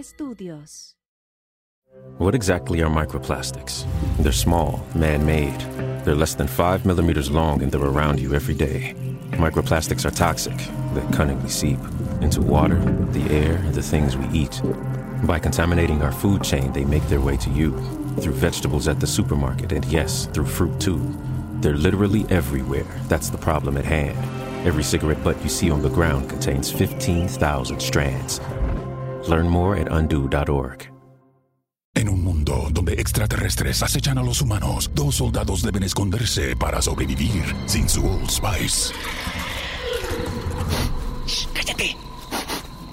Estudios. What exactly are microplastics? They're small, man made. They're less than 5 millimeters long and they're around you every day. Microplastics are toxic. They cunningly seep into water, the air, and the things we eat. By contaminating our food chain, they make their way to you through vegetables at the supermarket, and yes, through fruit too. They're literally everywhere. That's the problem at hand. Every cigarette butt you see on the ground contains 15,000 strands. Learn more at undo.org. En un mundo donde extraterrestres acechan a los humanos, dos soldados deben esconderse para sobrevivir sin su Old Spice. ¡Cállate!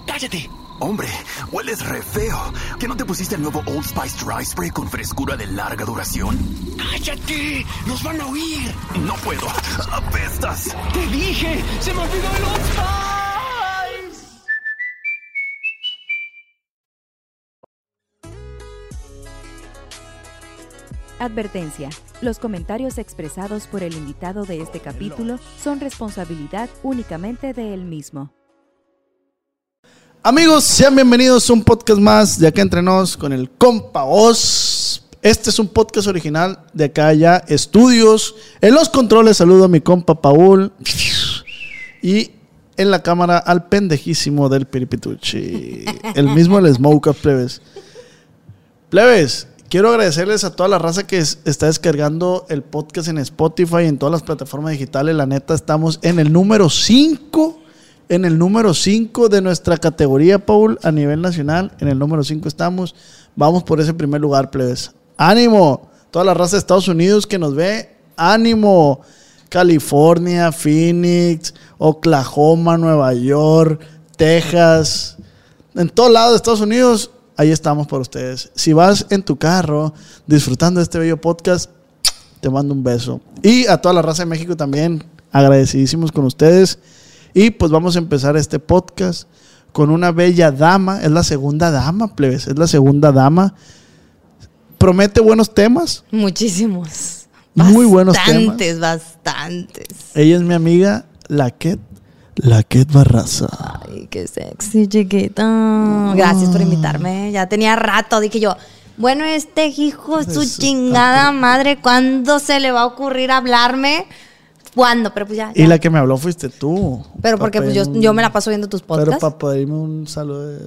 ¡Cállate! Hombre, hueles re feo. ¿Que no te pusiste el nuevo Old Spice Dry Spray con frescura de larga duración? ¡Cállate! ¡Nos van a oír! No puedo. ¡Apestas! ¡Te dije! ¡Se me olvidó el Old Spice! Advertencia. Los comentarios expresados por el invitado de este capítulo son responsabilidad únicamente de él mismo. Amigos, sean bienvenidos a un podcast más de acá entre nos con el compa Oz. Este es un podcast original de acá allá estudios. En los controles saludo a mi compa Paul. Y en la cámara al pendejísimo del Piripituchi. El mismo el Smoke Plebes. Plebes, quiero agradecerles a toda la raza que es- está descargando el podcast en Spotify y en todas las plataformas digitales. La neta, estamos en el número 5. En el número 5 de nuestra categoría, Paul, a nivel nacional. En el número 5 estamos. Vamos por ese primer lugar, plebes. ¡Ánimo! Toda la raza de Estados Unidos que nos ve, ¡ánimo! California, Phoenix, Oklahoma, Nueva York, Texas, en todo lado de Estados Unidos, ahí estamos por ustedes. Si vas en tu carro disfrutando de este bello podcast, te mando un beso. Y a toda la raza de México también, agradecidísimos con ustedes. Y pues vamos a empezar este podcast con una bella dama. Es la segunda dama, plebes. Es la segunda dama. Promete buenos temas. Muchísimos. Muy buenos Bastantes, bastantes. Ella es mi amiga, Laquet. Laquet Barraza. Ay, qué sexy, chiquita. Gracias por invitarme. Ya tenía rato, dije yo. Bueno, este hijo, su Eso, chingada madre, ¿cuándo se le va a ocurrir hablarme? ¿Cuándo? Pero pues ya. Y ya. la que me habló fuiste tú. Pero porque pues, yo, un- yo me la paso viendo tus Pero podcasts. para pedirme un saludo. de-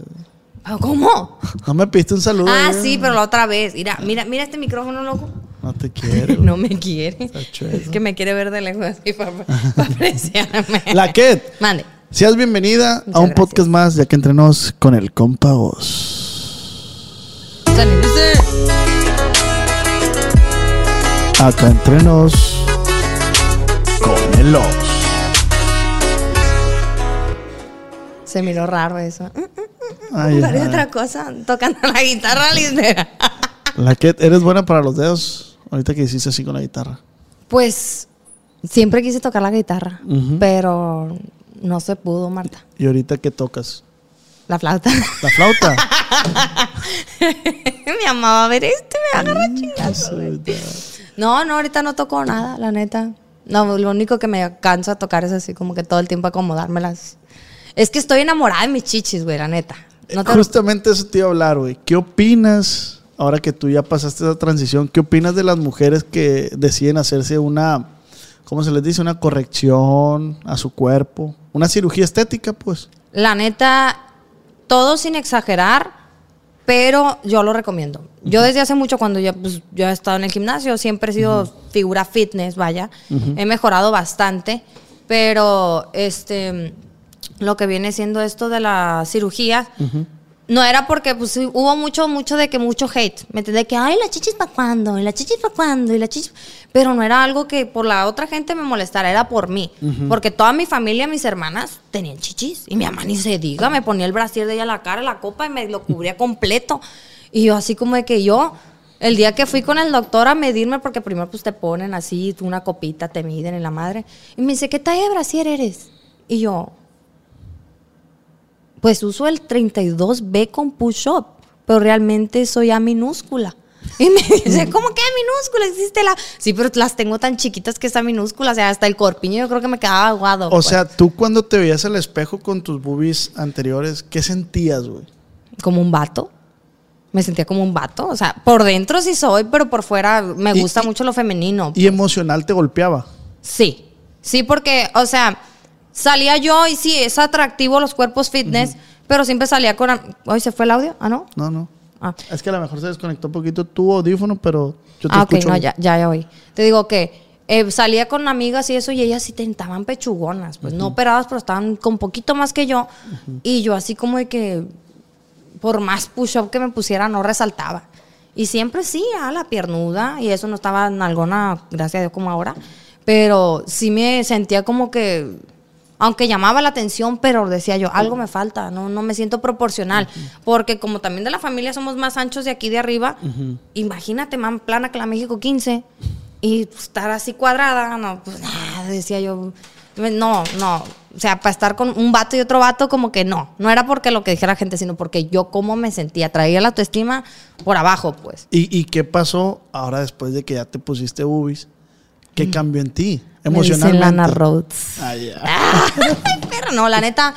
¿Pero ¿Cómo? No me pediste un saludo. Ah, eh. sí, pero la otra vez. Mira, mira, mira este micrófono, loco. No te quiero. No me quiere. Es que me quiere ver de lejos así para, para apreciarme. Laquet. Mande. Seas bienvenida Muchas a un gracias. podcast más de aquí entre nos con el compa Oz. Acá entre nos con el. Se miró raro eso. Ay, Parece ay. otra cosa. Tocando la guitarra lindera. Laquet, eres buena para los dedos. Ahorita que hiciste así con la guitarra. Pues siempre quise tocar la guitarra, pero no se pudo, Marta. ¿Y ahorita qué tocas? La flauta. ¿La flauta? Mi mamá va a ver este, me agarra chingazo. No, no, ahorita no toco nada, la neta. No, lo único que me cansa tocar es así como que todo el tiempo acomodármelas. Es que estoy enamorada de mis chichis, güey, la neta. No te- Justamente eso te iba a hablar, güey. ¿Qué opinas, ahora que tú ya pasaste esa transición, qué opinas de las mujeres que deciden hacerse una, ¿cómo se les dice? Una corrección a su cuerpo. Una cirugía estética, pues. La neta, todo sin exagerar, pero yo lo recomiendo. Yo desde hace mucho, cuando ya, pues, yo he estado en el gimnasio, siempre he sido figura fitness, vaya. He mejorado bastante, pero este, lo que viene siendo esto de la cirugía, no era porque pues, hubo mucho, mucho de que mucho hate. ¿Me entiendes? Que, ay, la chichis para cuándo, y la chichis para cuándo, y la chichis. Pero no era algo que por la otra gente me molestara, era por mí. Porque toda mi familia, mis hermanas, tenían chichis. Y mi mamá ni se diga, me ponía el brasier de ella a la cara, la copa, y me lo cubría completo. Y yo, así como de que yo. El día que fui con el doctor a medirme, porque primero pues te ponen así, una copita, te miden en la madre. Y me dice, ¿qué talla de brasier eres? Y yo, pues uso el 32B con push-up, pero realmente soy A minúscula. Y me dice, ¿cómo que A minúscula? Existe la... Sí, pero las tengo tan chiquitas que está minúscula, o sea, hasta el corpiño yo creo que me quedaba aguado. O pues. sea, tú cuando te veías al espejo con tus boobies anteriores, ¿qué sentías, güey? Como un vato. Me sentía como un vato. O sea, por dentro sí soy, pero por fuera me gusta y- mucho lo femenino. Y emocional te golpeaba. Sí, sí, porque, o sea, salía yo y sí, es atractivo los cuerpos fitness, pero siempre salía con... Hoy se fue el audio, ¿ah, no? No, no. Ah. Es que a lo mejor se desconectó un poquito tu audífono, pero yo te Ah, ok, no, ya, ya, ya oí. Te digo que eh, salía con amigas y eso, y ellas sí tentaban pechugonas, pues no operadas, pero estaban con poquito más que yo. Y yo así como de que, por más push-up que me pusiera, no resaltaba. Y siempre sí, a la piernuda, y eso no estaba en alguna, gracias a Dios, como ahora. Pero sí me sentía como que, aunque llamaba la atención, pero decía yo, algo me falta, no, no me siento proporcional. Porque como también de la familia somos más anchos de aquí de arriba, imagínate, más plana que la México 15, y estar así cuadrada, no, pues nada, decía yo, no, no. O sea, para estar con un vato y otro vato, como que no. No era porque lo que dijera la gente, sino porque yo cómo me sentía. Traía la autoestima por abajo, pues. ¿Y, y qué pasó ahora después de que ya te pusiste boobies? ¿Qué cambió en ti? Mm. Me dicen Emocionalmente. Lana Rhodes. Ah, ya. Pero no, la neta,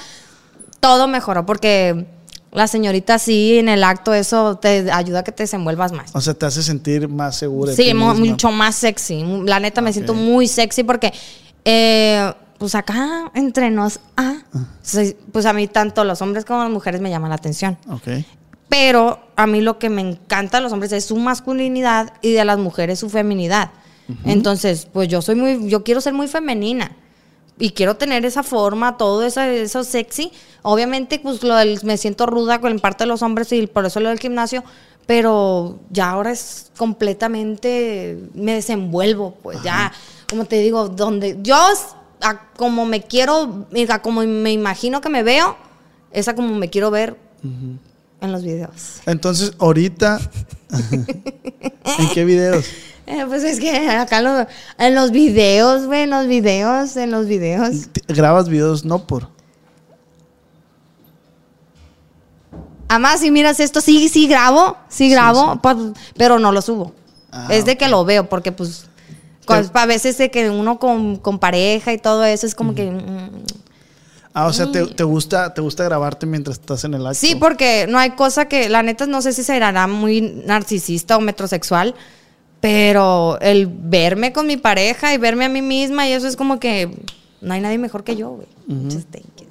todo mejoró porque la señorita sí, en el acto, eso te ayuda a que te desenvuelvas más. O sea, te hace sentir más segura. de Sí, ti mu- misma. mucho más sexy. La neta, me siento muy sexy porque, eh, pues acá entre nos, ah, sí, pues a mí tanto los hombres como las mujeres me llaman la atención. Ok. Pero a mí lo que me encanta de los hombres es su masculinidad y de las mujeres su feminidad. Entonces, pues yo soy muy, yo quiero ser muy femenina. Y quiero tener esa forma, todo eso, eso sexy. Obviamente, pues lo del- me siento ruda con parte de los hombres y por eso lo del gimnasio. Pero ya ahora es completamente, me desenvuelvo, pues ya, como te digo, donde yo, a como me quiero, a como me imagino que me veo, es a como me quiero ver en los videos. Entonces, ahorita. ¿En qué videos? Eh, pues es que acá lo- en los videos, güey, en los videos, en los videos. Grabas videos no por. Además, si miras esto, sí, sí grabo, sí grabo, pues, pero no lo subo. Ah, es de que lo veo, porque pues, pues, a veces de que uno con, con pareja y todo eso es como que... mm, Ah, o sea, te, te gusta, te gusta grabarte mientras estás en el acto. Sí, porque no hay cosa que, la neta, no sé si será muy narcisista o metrosexual, pero el verme con mi pareja y verme a mí misma y eso es como que no hay nadie mejor que yo, güey. Muchas thank yous.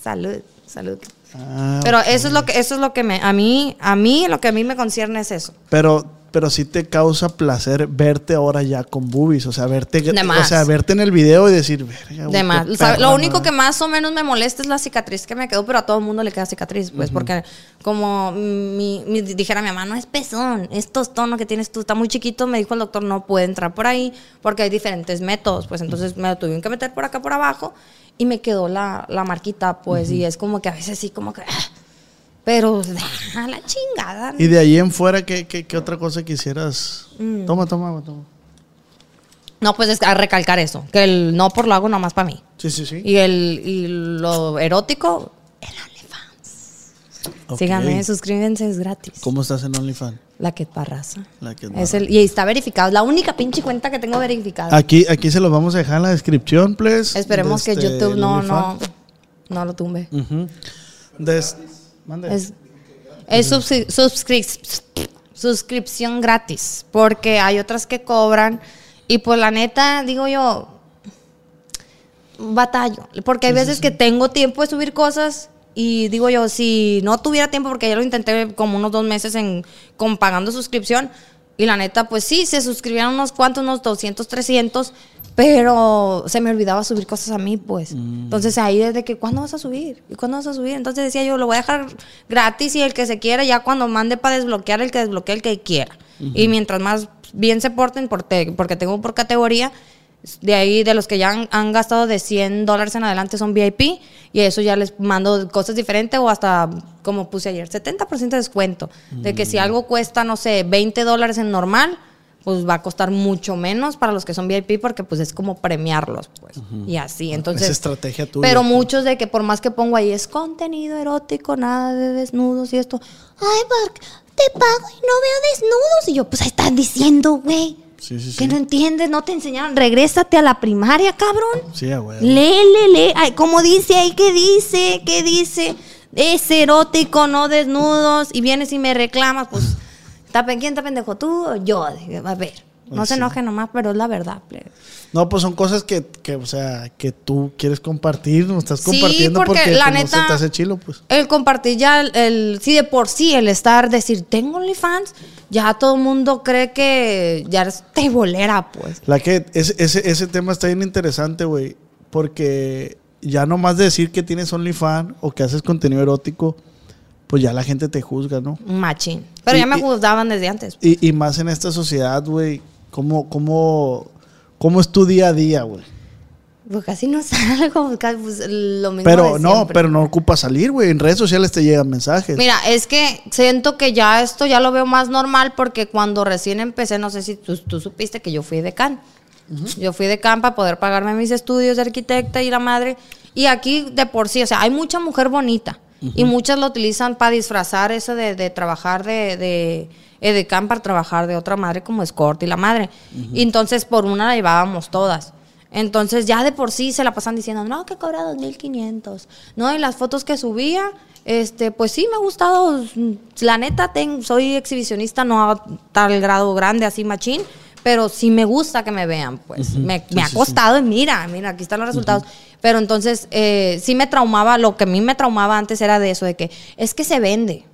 Salud, salud. Ah, Pero eso es lo que, eso es lo que me, a mí, a mí, lo que a mí me concierne es eso. Pero, pero sí te causa placer verte ahora ya con boobies. O sea, verte, De o sea, verte en el video y decir, verga, De más. Lo único que más o menos me molesta es la cicatriz que me quedó, pero a todo el mundo le queda cicatriz, pues, porque como mi, mi- dijera mi mamá, no es pezón, es tono que tienes tú, está muy chiquito, me dijo el doctor, no puede entrar por ahí, porque hay diferentes métodos, pues entonces me lo tuvieron que meter por acá, por abajo, y me quedó la, la marquita, pues, y es como que a veces sí, como que... ah, Pero, a la chingada. Y de ahí en fuera, ¿qué, qué, qué otra cosa quisieras? Mm. Toma, toma, toma. No, pues es a recalcar eso, que el no por lo hago nomás para mí. Sí, sí, sí. Y, el, y lo erótico, el OnlyFans. Síganme, suscríbanse, es gratis. ¿Cómo estás en OnlyFans? La que parraza. La que Es el, y está verificado. Es la única pinche cuenta que tengo verificada. Aquí, aquí se los vamos a dejar en la descripción, please. Esperemos que este, YouTube no, no, no lo tumbe. Des- mande. Es, es suscripción gratis. Porque hay otras que cobran. Y pues la neta, digo yo, batallo. Porque hay veces que tengo tiempo de subir cosas y digo yo, si no tuviera tiempo, porque ya lo intenté como unos dos meses en, con pagando suscripción, y la neta, pues sí, se suscribieron unos cuantos, unos 200, 300, pero se me olvidaba subir cosas a mí, pues. Entonces ahí desde que, ¿cuándo vas a subir? ¿Y cuándo vas a subir? Entonces decía yo, lo voy a dejar gratis y el que se quiera, ya cuando mande para desbloquear, el que desbloquee el que quiera. Y mientras más bien se porten, porque tengo por categoría, de ahí, de los que ya han, han gastado de 100 dólares en adelante son VIP y eso ya les mando cosas diferentes o hasta, como puse ayer, 70% de descuento. De que si algo cuesta, no sé, 20 dólares en normal, pues va a costar mucho menos para los que son VIP porque pues es como premiarlos, pues. Y así, entonces... Esa estrategia tuya. Pero muchos de que por más que pongo ahí es contenido erótico, nada de desnudos y esto. Ay, Mark, te pago y no veo desnudos. Y yo, pues ahí están diciendo, güey. Sí, sí. no entiendes, no te enseñaron. Regrésate a la primaria, cabrón. Sí, a huevo. Lee, lee, lee. Ay, como dice ahí, ¿qué dice? ¿Qué dice? Es erótico, no desnudos. Y vienes y me reclamas, pues. ¿está pe- ¿Quién está pendejo? ¿Tú o yo? A ver, no Pues se sí. enoje nomás, pero es la verdad, plebe. No, pues son cosas que, que, o sea, que tú quieres compartir, no estás Sí, compartiendo porque porque, la pues, no neta- se te hace chilo, pues. El compartir ya, el, el- sí, de por sí, el estar, decir, tengo OnlyFans, ya todo el mundo cree que ya eres tebolera, pues. La que, ese, ese, ese tema está bien interesante, güey, porque ya no más de decir que tienes OnlyFans o que haces contenido erótico, pues ya la gente te juzga, ¿no? Machín. Pero Y- ya me juzgaban desde antes. Y, y más en esta sociedad, güey, ¿cómo, cómo, ¿cómo es tu día a día, güey? Pues casi no salgo, casi, pues, lo mismo Pero de no, pero no ocupa salir, güey. En redes sociales te llegan mensajes. Mira, es que siento que ya esto ya lo veo más normal porque cuando recién empecé, no sé si tú, tú supiste que yo fui decán. Yo fui decán para poder pagarme mis estudios de arquitecta y la madre. Y aquí de por sí, o sea, hay mucha mujer bonita y muchas lo utilizan para disfrazar eso de, de trabajar de, de edecán para trabajar de otra madre como escort y la madre. Y entonces por una la llevábamos todas. Entonces ya de por sí se la pasan diciendo, no, que cobra 2.500. No, y las fotos que subía, este, pues sí me ha gustado. La neta, ten- soy exhibicionista, no a tal grado grande, así machín, pero sí me gusta que me vean, pues. Me, me ha costado y mira, mira, aquí están los resultados. Pero entonces eh, sí me traumaba, lo que a mí me traumaba antes era de eso, de que es que se vende.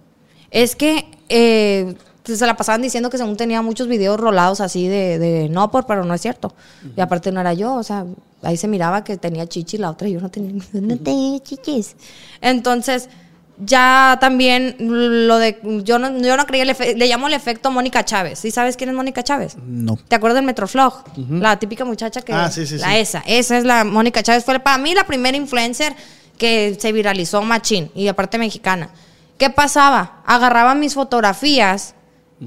Es que eh, se la pasaban diciendo que según tenía muchos videos rolados así de, de no por, pero no es cierto. Y aparte no era yo, o sea, ahí se miraba que tenía chichi la otra y yo no tenía, no tenía chichis. Entonces, ya también lo de, yo no, yo no creía, le llamo el efecto Mónica Chávez. ¿Sí sabes quién es Mónica Chávez? No. ¿Te acuerdas del Metroflog? La típica muchacha que... Ah, sí, sí, la sí. esa, esa es la Mónica Chávez. Fue para mí la primera influencer que se viralizó machín y aparte mexicana. ¿Qué pasaba? Agarraba mis fotografías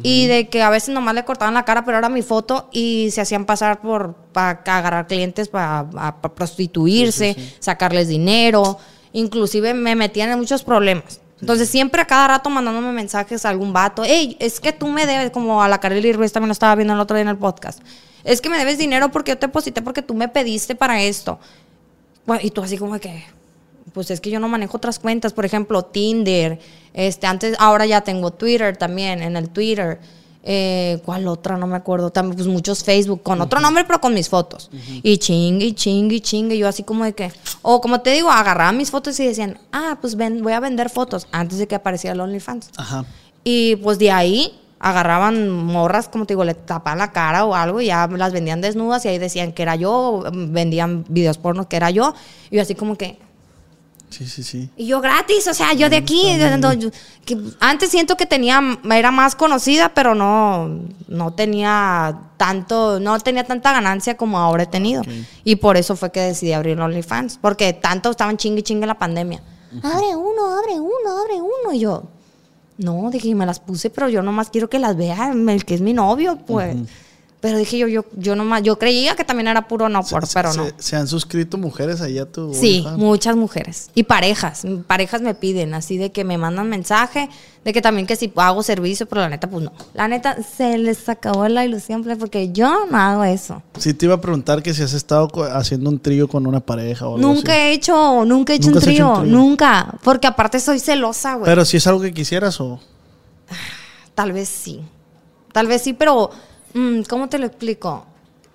y de que a veces nomás le cortaban la cara, pero era mi foto y se hacían pasar por para agarrar clientes para prostituirse, sacarles dinero, inclusive me metían en muchos problemas. Entonces siempre a cada rato mandándome mensajes a algún vato, hey, es que tú me debes, como a la Kareli Ruiz también lo estaba viendo el otro día en el podcast, es que me debes dinero porque yo te deposité porque tú me pediste para esto. Bueno, y tú así como que, pues es que yo no manejo otras cuentas, por ejemplo, Tinder, este, antes, ahora ya tengo Twitter también, en el Twitter. Eh, ¿Cuál otra? No me acuerdo. También, pues muchos Facebook, con otro nombre, pero con mis fotos. Y chingue, y chingue, y chingue. Yo así como de que, o como te digo, agarraban mis fotos y decían, ah, pues ven, voy a vender fotos antes de que apareciera el OnlyFans. Ajá. Y pues de ahí agarraban morras, como te digo, le tapaban la cara o algo y ya las vendían desnudas y ahí decían que era yo, vendían videos pornos que era yo. Y yo así como que, Sí, sí, sí. y yo gratis, o sea, yo de aquí, yo- que antes siento que tenía, era más conocida, pero no, no tenía tanto, no tenía tanta ganancia como ahora he tenido. Y por eso fue que decidí abrir OnlyFans, porque tanto estaban chingue chingue la pandemia. Abre uno, abre uno, abre uno. Y yo, no, dije, me las puse, pero yo nomás quiero que las vea el que es mi novio, pues. Pero dije yo, yo, yo nomás, yo creía que también era puro no por, Se- pero se, no. se han suscrito mujeres ahí a tu Sí, muchas mujeres. Y parejas. Parejas me piden así de que me mandan mensaje, de que también que si hago servicio, pero la neta, pues no. La neta, se les acabó la ilusión, pues, porque yo no hago eso. Sí, te iba a preguntar que si has estado haciendo un trío con una pareja o algo Nunca así. he hecho, nunca he hecho un ¿Nunca hecho trío, un trío? nunca. Porque aparte soy celosa, güey. Pero si es algo que quisieras o... Tal vez sí. Tal vez sí, pero ¿cómo te lo explico?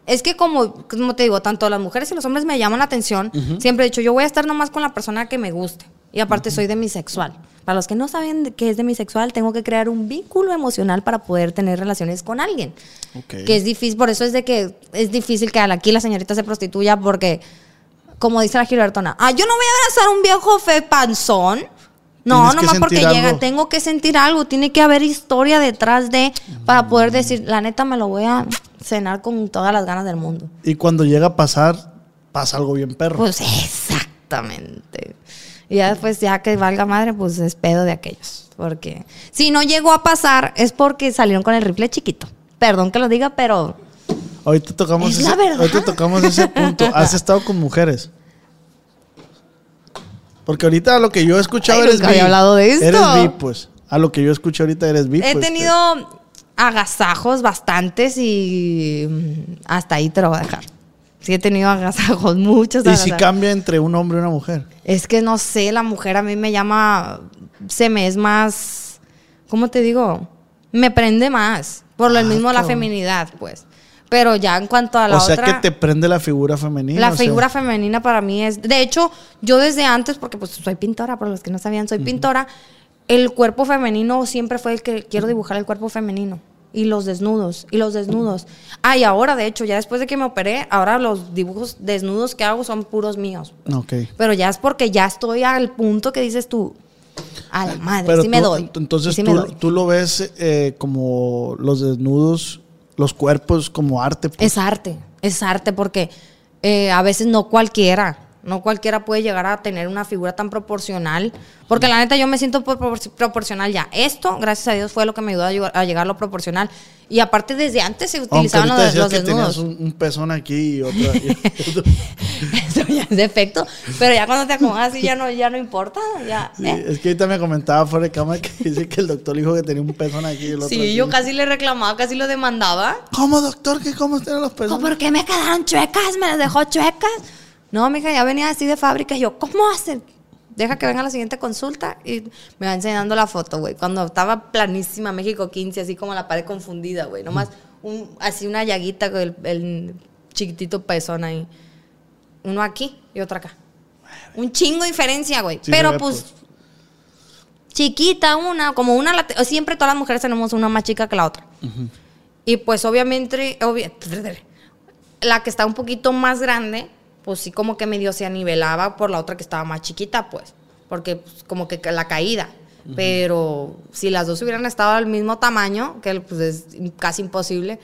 Es que como, como te digo, tanto las mujeres y los hombres me llaman la atención. Siempre he dicho, yo voy a estar nomás con la persona que me guste. Y aparte soy demisexual. Para los que no saben qué es demisexual, tengo que crear un vínculo emocional para poder tener relaciones con alguien. Ok. Que es difícil, por eso es de que es difícil que aquí la señorita se prostituya porque, como dice la Gilbertona, ah, yo no voy a abrazar a un viejo fe panzón. No, nomás porque llega, tengo que sentir algo, tiene que haber historia detrás de, para poder decir, la neta me lo voy a cenar con todas las ganas del mundo. Y cuando llega a pasar, pasa algo bien perro. Pues exactamente. Y ya después, ya que valga madre, pues es pedo de aquellos. Porque si no llegó a pasar, es porque salieron con el rifle chiquito. Perdón que lo diga, pero ahorita tocamos Es ese, la verdad. ahorita tocamos ese punto. ¿Has estado con mujeres? Porque ahorita a lo que yo he escuchado Ay, eres nunca había hablado de esto. Eres bi, pues. A lo que yo escuché ahorita eres bi. he pues, tenido agasajos bastantes y mm, hasta ahí te lo voy a dejar. Sí he tenido agasajos, muchos Y si agasajos. cambia entre un hombre y una mujer. Es que no sé, la mujer a mí me llama, se me es más, ¿cómo te digo? Me prende más, por lo Ah, mismo la feminidad, pues. Pero ya en cuanto a la o sea otra, que te prende la figura femenina. la sea, figura femenina para mí es, de hecho, yo desde antes, porque pues soy pintora, para los que no sabían, soy pintora, el cuerpo femenino siempre fue el que quiero dibujar el cuerpo femenino. Y los desnudos, y los desnudos. Ah, y ahora, de hecho, ya después de que me operé, ahora los dibujos desnudos que hago son puros míos. Ok. Pero ya es porque ya estoy al punto que dices tú, a la madre, Pero sí me doy. ent- Entonces sí me tú, doy. tú lo ves eh, como los desnudos, los cuerpos como arte. pues. Es arte, es arte porque eh, a veces no cualquiera, no cualquiera puede llegar a tener una figura tan proporcional. Porque la neta yo me siento propor- proporcional ya. Esto, gracias a Dios, fue lo que me ayudó a, llegar- a lo proporcional. Y aparte desde antes se utilizaban los, los que tenías desnudos. un, un pezón aquí y otra. ya es defecto. Pero ya cuando te acomodas así ya no, ya no importa. Ya, Sí, ¿eh? es que ahorita me comentaba fuera de cámara que dice que el doctor dijo que tenía un pezón aquí y el otro Sí, aquí. yo casi le reclamaba, casi lo demandaba. ¿Cómo, doctor? ¿Qué, ¿Cómo tienen los ¿Cómo, pezones? ¿Por qué me quedaron chuecas? ¿Me las dejó chuecas? No, mija, ya venía así de fábrica. Y yo, ¿cómo hacen? Deja que venga la siguiente consulta y me va enseñando la foto, güey. Cuando estaba planísima México 15, así como la pared confundida, güey. Nomás un, así una llaguita con el, el chiquitito pezón ahí. Uno aquí y otro acá. Un chingo de diferencia, güey. Sí, Pero pues, pues. chiquita una, como una... Siempre todas las mujeres tenemos una más chica que la otra. Y pues obviamente, obvia- la que está un poquito más grande, pues sí como que medio se anivelaba por la otra que estaba más chiquita, pues. Porque pues, como que la caída. Pero si las dos hubieran estado al mismo tamaño, que pues es casi imposible,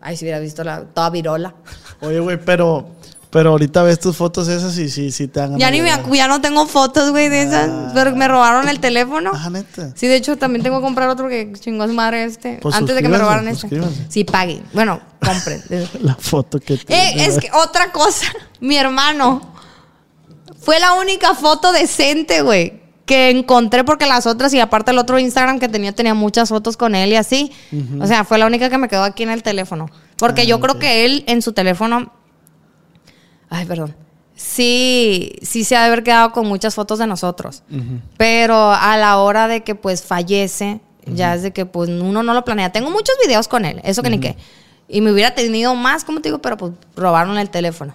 ahí se hubiera visto la, toda virola. Oye, güey, pero, pero ahorita ves tus fotos esas y sí, sí te dan Ya ni me acu- ya no tengo fotos, güey, de esas. Pero me robaron el teléfono. Ah, neta. Sí, de hecho, también tengo que comprar otro que su madre este. Pues antes de que me robaran este. Sí, paguen. Bueno, compren. La foto que Eh, tiene, es güey. que otra cosa, mi hermano fue la única foto decente, güey, que encontré porque las otras y aparte el otro Instagram que tenía tenía muchas fotos con él y así. O sea, fue la única que me quedó aquí en el teléfono, porque Ah, yo creo que él en su teléfono Ay, perdón. Sí, sí se ha de haber quedado con muchas fotos de nosotros. Pero a la hora de que pues fallece, ya es de que pues uno no lo planea. Tengo muchos videos con él, eso que ni qué. Y me hubiera tenido más, como te digo, pero pues robaron el teléfono.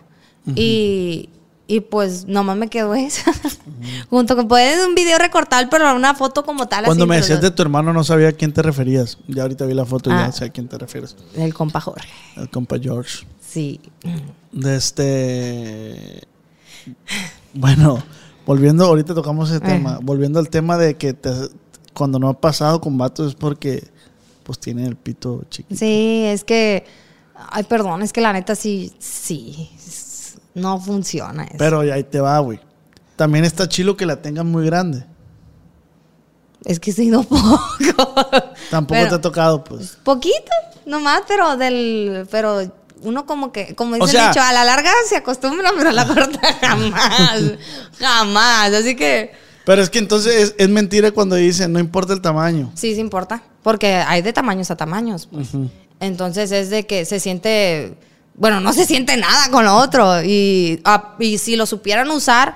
Y, y pues nomás me quedó esa. Junto con puedes un video recortar, pero una foto como tal. Cuando así, me decías de tu hermano no sabía a quién te referías. Ya ahorita vi la foto y Ah. ya sé a quién te refieres. El compa Jorge. El compa George. Sí. De este. Bueno, volviendo, ahorita tocamos ese Eh. tema. Volviendo al tema de que te- cuando no ha pasado con vatos es porque pues tienen el pito chiquito. Sí, es que. Ay, perdón, es que la neta sí. Sí. No funciona eso. Pero ahí te va, güey. También está chilo que la tengan muy grande. Es que sí, no poco. Tampoco Pero- te ha tocado, pues. Poquito, nomás, pero del. Pero uno como que, como dice O sea- el dicho, a la larga se acostumbra, pero a la corta jamás. jamás. Así que Pero es que entonces es, es mentira cuando dicen no importa el tamaño. sí, sí importa. Porque hay de tamaños a tamaños. pues. Entonces es de que se siente. Bueno, no se siente nada con lo otro. Y, ah, y si lo supieran usar,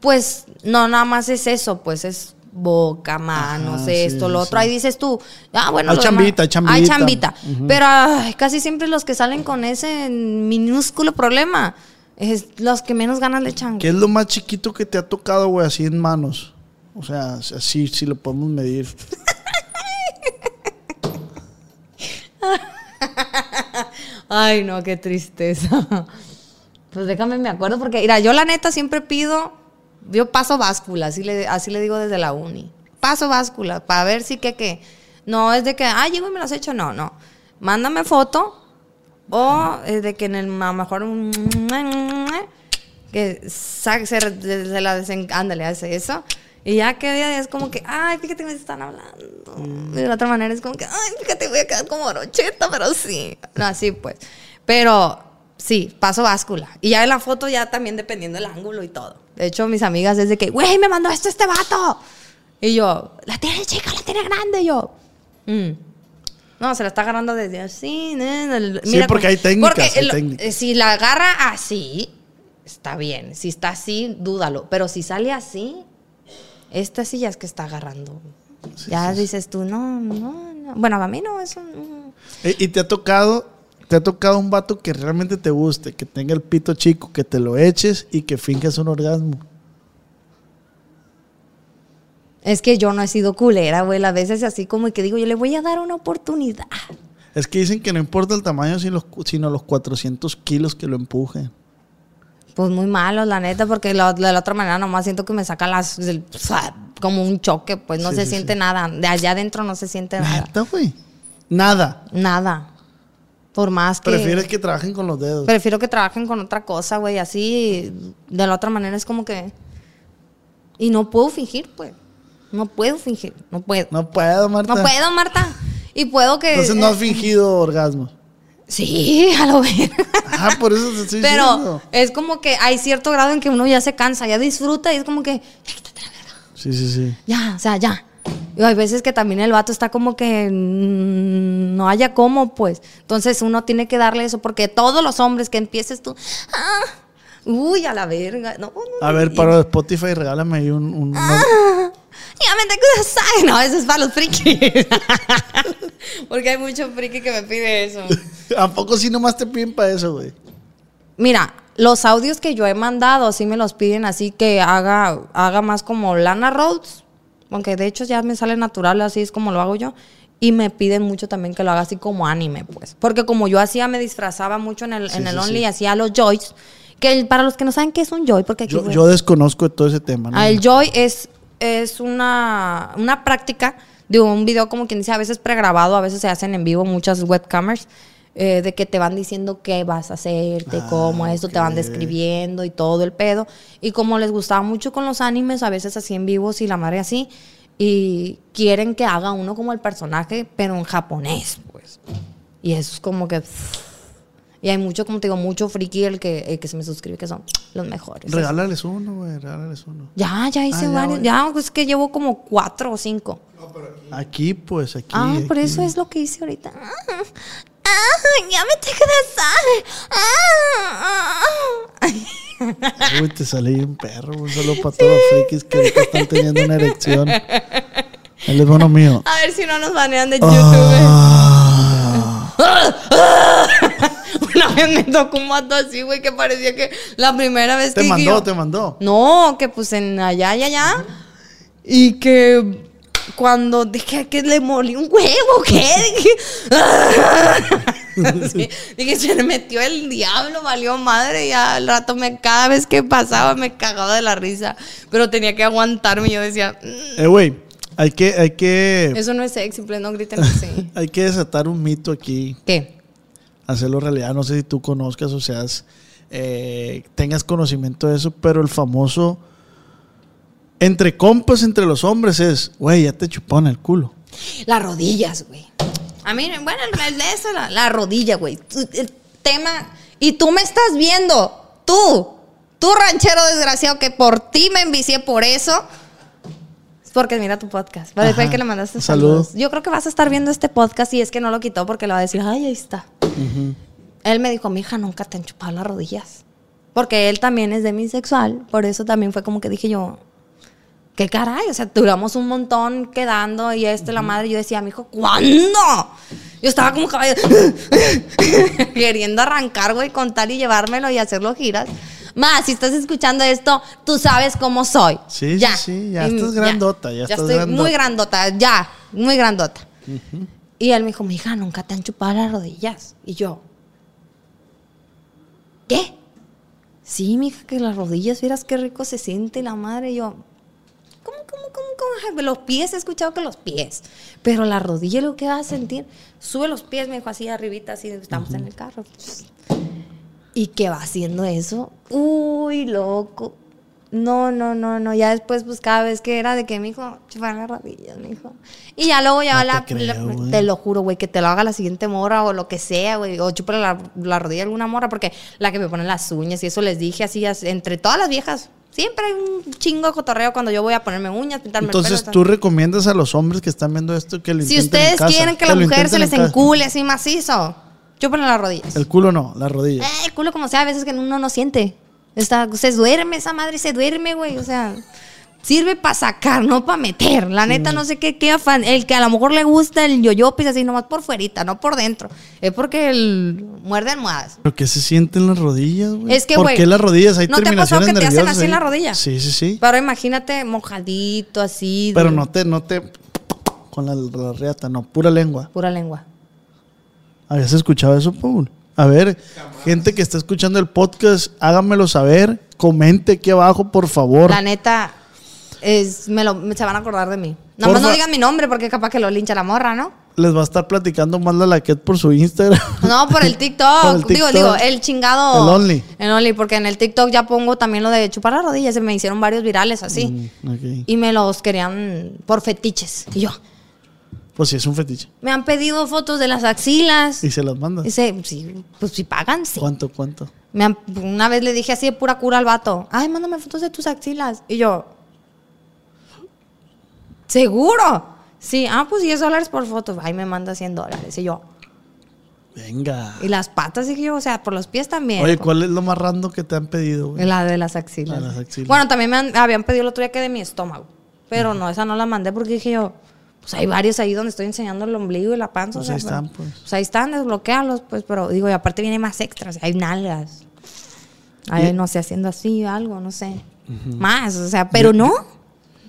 pues no nada más es eso, pues es boca, manos, Ajá, sí, esto, lo otro. sí. Ahí dices tú, ah, bueno. Hay chambita, hay chambita. Hay chambita. Pero ay, casi siempre los que salen con ese minúsculo problema es los que menos ganas le echan. ¿Qué es lo más chiquito que te ha tocado, güey, así en manos? O sea, así sí lo podemos medir. Ay, no, qué tristeza. Pues déjame, me acuerdo, porque, mira, yo la neta siempre pido, yo paso báscula, así le, así le digo desde la uni. Paso báscula, para ver si que, que. No es de que, ah, llego y me las echo, no, no. Mándame foto, o es de que en el, a lo mejor, un- que sa- se, se la desen, ándale, hace eso. Y ya que día es como que, ay, fíjate me están hablando. Y de la otra manera es como que, ay, fíjate, voy a quedar como brocheta, pero sí. No, así pues. Pero sí, paso báscula. Y ya en la foto ya también dependiendo del ángulo y todo. De hecho, mis amigas es de que, güey, me mandó esto este vato. Y yo, la tiene chica, la tiene grande. Y yo, mm. No, se la está agarrando desde así. ne, Sí, porque hay técnicas, porque hay lo- técnicas. eh, si la agarra así, está bien. Si está así, dúdalo. Pero si sale así, esta sí ya es que está agarrando. ya dices tú, no, no, no. Bueno, a mí no, eso no. ¿Y, y te ha tocado, te ha tocado un vato que realmente te guste, que tenga el pito chico, que te lo eches y que finges un orgasmo? Es que yo no he sido culera, güey. A veces así como que digo, yo le voy a dar una oportunidad. Es que dicen que no importa el tamaño, sino los, sino los 400 kilos que lo empujen. Pues muy malo, la neta, porque la- de la otra manera nomás siento que me saca las, como un choque, pues no Sí, se sí, siente sí. nada. De allá adentro no se siente nada. Güey. Nada. Nada. Por más que... Prefieres que trabajen con los dedos. Prefiero que trabajen con otra cosa, güey. Así, de la otra manera es como que... Y no puedo fingir, pues. No puedo fingir, no puedo. No, No puedo, Marta. puedo, Marta. Y puedo que... Entonces no has eh, fingido orgasmo. Sí, a lo ver. Ah, por eso te estoy Pero diciendo. es como que hay cierto grado en que uno ya se cansa, ya disfruta y es como que, ya quítate la verga. Sí, sí, sí. Ya, o sea, ya. Y hay veces que también el vato está como que no haya cómo, pues. Entonces uno tiene que darle eso porque todos los hombres que empieces tú, ah, uy, a la verga. No, no, A ver, para Spotify, regálame ahí un... un- Ah. unos- Ya me te kudasai. No, eso es para los frikis. porque hay mucho friki que me pide eso. ¿A poco sí nomás te piden para eso, güey? Mira, los audios que yo he mandado sí me los piden así que haga, haga más como Lana Rhodes, aunque de hecho ya me sale natural, así es como lo hago yo. Y me piden mucho también que lo haga así como anime, pues. Porque como yo hacía, me disfrazaba mucho en el, Sí, en el sí, Only, sí. hacía los joys. Que el- para los que no saben qué es un joy, porque aquí... Yo, yo desconozco de todo ese tema, ¿no? El joy es, es una, una práctica de un video, como quien dice, a veces pregrabado, a veces se hacen en vivo muchas webcamers, eh, de que te van diciendo qué vas a hacerte, Ah, cómo esto, te van describiendo y todo el pedo. Y como les gustaba mucho con los animes, a veces así en vivos y la madre así, y quieren que haga uno como el personaje, pero en japonés, pues. Y eso es como que... Y hay mucho, como te digo, mucho friki el que, el que se me suscribe, que son los mejores. Regálales uno, güey, regálales uno. Ya, ya hice Ah, ya, varios. güey. Ya, pues que llevo como cuatro o cinco. Aquí, pues, aquí. ah, por aquí. eso es lo que hice ahorita. Ah, ah, ya me te quedas. Ah, ah. Uy, te salí un perro. Un saludo para todos los frikis que ahorita están teniendo una erección. Él es bueno mío. A ver si no nos banean de YouTube. Ah, Una vez me tocó un mato así, güey, que parecía que la primera vez te que mandó, yo- te mandó. No, que pues en allá y allá. Y que cuando dije que le molí un huevo, ¿qué? Dije, sí, dije, se le metió el diablo, valió madre. Y al rato me, cada vez que pasaba me cagaba de la risa. Pero tenía que aguantarme. y Yo decía, "Mm, Eh, güey, hay que, hay que, eso no es sexy, simple, no griten así. hay que desatar un mito aquí. ¿Qué? hacerlo realidad. No sé si tú conozcas o seas, eh, tengas conocimiento de eso, pero el famoso entre compas, entre los hombres es, güey, ya te chuparon el culo. Las rodillas, güey. A mí, bueno, el de eso, la, la rodilla, güey. Tú- El tema. Y tú me estás viendo. Tú. Tú, ranchero desgraciado, que por ti me envicié por eso. Es porque mira tu podcast. Para después que le mandaste Salud. saludos. Yo creo que vas a estar viendo este podcast y es que no lo quitó porque le va a decir, ay, ahí está. Él me dijo, mija, nunca te han chupado las rodillas. Porque él también es demisexual. Por eso también fue como que dije yo, ¿Qué caray? O sea, duramos un montón quedando y este, la madre, yo decía, mi hijo, ¿cuándo? Yo estaba como caballo, queriendo arrancar, güey, contar y llevármelo y hacerlo giras. Más, si estás escuchando esto, tú sabes cómo soy. Sí, sí, sí, ya estás grandota, ya estás estoy grandota. muy grandota, ya, muy grandota. Y él me dijo, mija, nunca te han chupado las rodillas. Y yo, ¿qué? Sí, mija, que las rodillas, vieras qué rico se siente la madre. Y yo, ¿cómo, cómo, cómo, cómo? Los pies, he escuchado que los pies. Pero la rodilla lo que vas a sentir, sube los pies, me dijo así arribita, así, estamos en el carro. ¿Y qué va haciendo eso? Uy, loco. No, no, no, no. Ya después, pues cada vez que era de que mi hijo chupar las rodillas, mi hijo. Y ya luego ya No la, te creo, la- te lo juro, güey, que te lo haga la siguiente morra o lo que sea, güey. O chúpale la, la rodilla a alguna morra, porque la que me pone las uñas y eso les dije así, as- entre todas las viejas. Siempre hay un chingo de cotorreo cuando yo voy a ponerme uñas, pintarme Entonces el pelo. tú recomiendas a los hombres que están viendo esto que lo Si en ustedes casa, quieren que la mujer se les casa. encule así macizo, chúpenle las rodillas. El culo no, las rodillas. Eh, el culo como sea, a veces que uno no siente. Está, se duerme, esa madre se duerme, güey. O sea, sirve para sacar, no para meter. La neta, no sé qué, qué afán. El que a lo mejor le gusta el yoyo, pues así nomás por fuerita, no por dentro. Es porque el muerde almohadas. ¿Pero qué se sienten las rodillas, güey? Es que, ¿Por qué las rodillas? Hay ¿no te ha pasado que te hacen así en la rodilla? Sí, sí, sí. Pero imagínate mojadito, así. Pero de- no te, no te... Con la, la riata, no, pura lengua. Pura lengua. ¿Habías escuchado eso, Paul? A ver, gente que está escuchando el podcast, háganmelo saber. Comente aquí abajo, por favor. La neta, es, me lo, se van a acordar de mí. Nada más no digan mi nombre porque capaz que lo lincha la morra, ¿no? Les va a estar platicando más la laquet por su Instagram. No, por el TikTok. Por el Digo, TikTok. digo, el chingado. El Only. El Only, porque en el TikTok ya pongo también lo de chupar las rodillas. Se me hicieron varios virales así. Mm. Y me los querían por fetiches. Y yo, Pues sí, es un fetiche. me han pedido fotos de las axilas. Y se las manda. Dice, sí, pues si pagan, sí. ¿Cuánto, cuánto? Me han- una vez le dije así de pura cura al vato, ay, mándame fotos de tus axilas. Y yo, ¿seguro? Sí, ah, pues 10 dólares por foto. Ay, me manda 100 dólares. Y yo, Venga. y las patas, dije yo, o sea, por los pies también. Oye, ¿cuál es lo más rando que te han pedido, güey? La de las axilas. La de las axilas. Bueno, también me han- habían pedido el otro día que de mi estómago. Pero no, esa no la mandé porque dije yo, pues hay varios ahí donde estoy enseñando el ombligo y la panza. Pues o sea, ahí pero- están, pues. Pues ahí están, desbloquealos, pues, pero digo, y aparte viene más extras, hay nalgas. Ay, no sé, haciendo así algo, no sé. Más, o sea, pero no.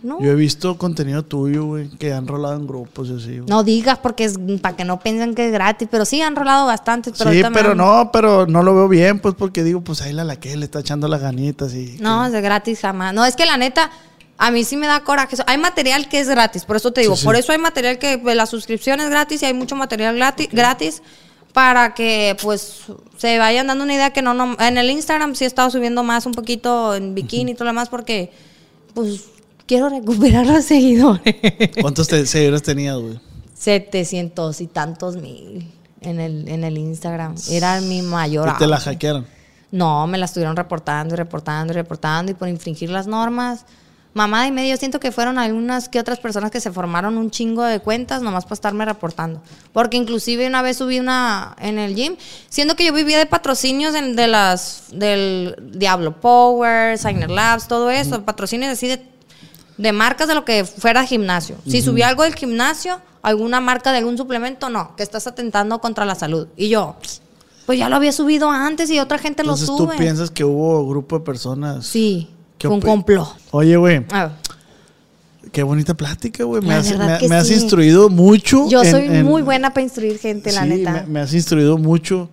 No. Yo he visto contenido tuyo, güey, que han rolado en grupos y así, güey. No digas porque es para que no piensen que es gratis, pero sí han rolado bastantes. Pero sí, pero no, pero no lo veo bien, pues, porque digo, pues ahí la laquet le está echando las ganitas y... No, es de gratis jamás. No, es que la neta, a mí sí me da coraje. Hay material que es gratis, por eso te digo, Sí, sí. por eso hay material que pues, la suscripción es gratis y hay mucho material gratis, gratis para que pues se vayan dando una idea que no, no en el Instagram sí he estado subiendo más un poquito en bikini y todo lo demás porque pues quiero recuperar los seguidores. ¿Cuántos te- seguidores tenías, güey? 700 y tantos mil en el, en el Instagram. Era mi mayor Y te la hackearon. No, me la estuvieron reportando y reportando y reportando y por infringir las normas. Mamá y medio, siento que fueron algunas que otras personas que se formaron un chingo de cuentas nomás para estarme reportando. Porque inclusive una vez subí una en el gym, siendo que yo vivía de patrocinios de las del Diablo Power, Signer Labs, todo eso, patrocinios así de, de marcas de lo que fuera gimnasio. Si subí algo del gimnasio, alguna marca de algún suplemento, no, que estás atentando contra la salud. Y yo, pues ya lo había subido antes y otra gente Entonces lo tú sube. piensas que hubo grupo de personas. Sí, ¿Qué fue un complot. Oye, güey, qué bonita plática, güey. Me, has, verdad me- que me has sí. instruido mucho. Yo en- soy en- muy buena para instruir gente, la neta. Me, me has instruido mucho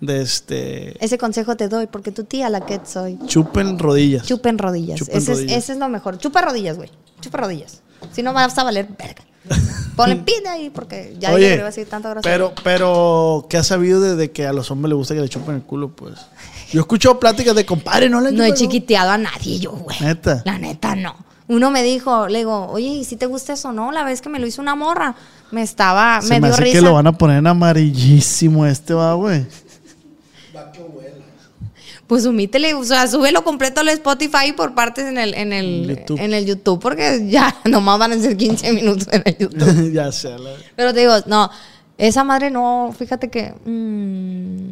de este. Ese consejo te doy porque tu tía la que soy. Chupen rodillas. Chupen rodillas. Chupen ese, rodillas. Es, ese es lo mejor. Chupa rodillas, güey. Chupa rodillas. Si no vas a valer verga. Ponle pin ahí porque ya Oye, que iba a decir tanto pero, pero, ¿qué has sabido de, de que a los hombres les gusta que le chupen el culo, pues? Yo he escuchado pláticas de compadre, no le No he chiquiteado a nadie yo, güey. Neta. La neta, no. Uno me dijo, le digo, oye, ¿y si te gusta eso no? La vez que me lo hizo una morra, me estaba, Se me me dio hace risa. que lo van a poner en amarillísimo este, va, güey. Pues sumítele, o sea, súbelo completo al Spotify por partes en el, en el, YouTube. en el YouTube, porque ya nomás van a ser 15 minutos en el YouTube. ya sé. la- Pero te digo, no, esa madre no, fíjate que. mm,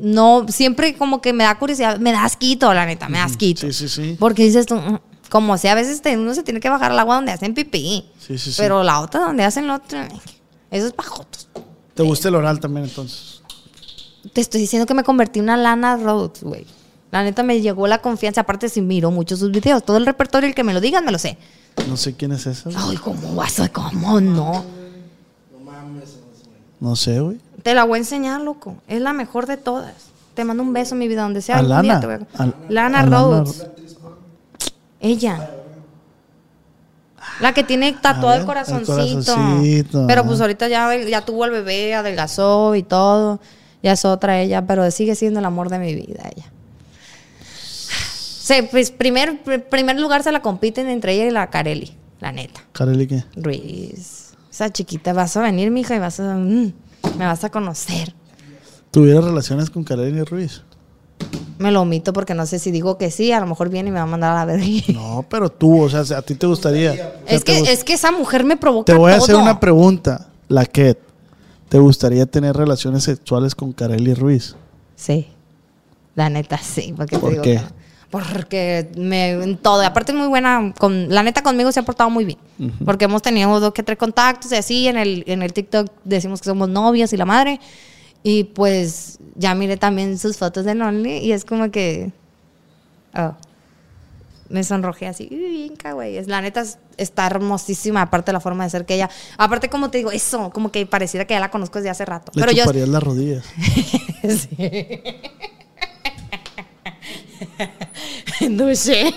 no, siempre como que me da curiosidad, me da asquito, la neta, me da asquito. Sí, sí, sí. Porque dices tú, mm, Como sea, a veces uno se tiene que bajar al agua donde hacen pipí. Sí, sí, sí. Pero la otra donde hacen lo otro, eso es pajotos. ¿Te gusta el oral también entonces? Te estoy diciendo que me convertí en una Lana Rhodes, güey. La neta me llegó la confianza. Aparte, si miro mucho sus videos, todo el repertorio, el que me lo digan, me lo sé. No sé quién es esa. güey. Ay, ¿cómo vas a, cómo no? No sé, güey. Te la voy a enseñar, loco. Es la mejor de todas. Te mando un beso, mi vida, donde sea. A algún Lana. día te voy a- A- Lana a Lana Rhodes. Ella. La que tiene tatuado el ver, el corazoncito. corazoncito, Pero pues ahorita ya, ya tuvo el bebé, adelgazó y todo. Ya es otra ella, pero sigue siendo el amor de mi vida ella. Sí, pues primer, pr- primer lugar se la compiten entre ella y la Carelli, la neta. Kareli, ¿qué? Ruiz. Esa chiquita, vas a venir, mija, y vas a. mm, me vas a conocer. ¿Tuvieras relaciones con Kareli Ruiz? Me lo omito porque no sé si digo que sí, a lo mejor viene y me va a mandar a la verga. No, pero tú, o sea, a ti te gustaría. O sea, Es que, gust- es que esa mujer me provoca Te voy a todo. hacer una pregunta, la Ket. ¿Te gustaría tener relaciones sexuales con Kareli Ruiz? Sí. La neta, sí. Porque te ¿Por digo qué? que no. Porque me, en todo. Aparte es muy buena. Con, la neta conmigo se ha portado muy bien. Porque hemos tenido dos que tres contactos y así. En el, en el TikTok decimos que somos novias y la madre. Y pues ya miré también sus fotos de Only y es como que... oh, me sonrojé así. "Uy, güey. La neta es- está hermosísima. Aparte la forma de ser que ella... Aparte como te digo, eso. Como que pareciera que ya la conozco desde hace rato. Le Pero yo... las rodillas. Sí. No sé.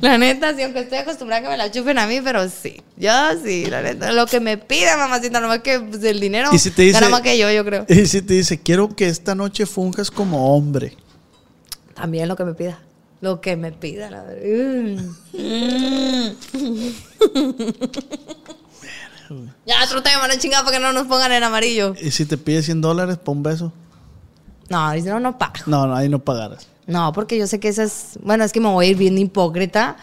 La neta, sí, aunque estoy acostumbrada a que me la chupen a mí, pero sí. Yo sí, la neta. Lo que me pida, mamacita, nomás que pues, el dinero Y si te dice- gana más que yo, yo creo. Y si te dice, quiero que esta noche funjas como hombre. También lo que me pida. Lo que me pida, la verdad. Mm. ya, otro tema, no chingada, para que no nos pongan en amarillo. Y si te pide 100 dólares, pon beso. No, si no, no pago. No, no, ahí no pagarás. No, porque yo sé que esa es. Bueno, es que me voy a ir bien hipócrita.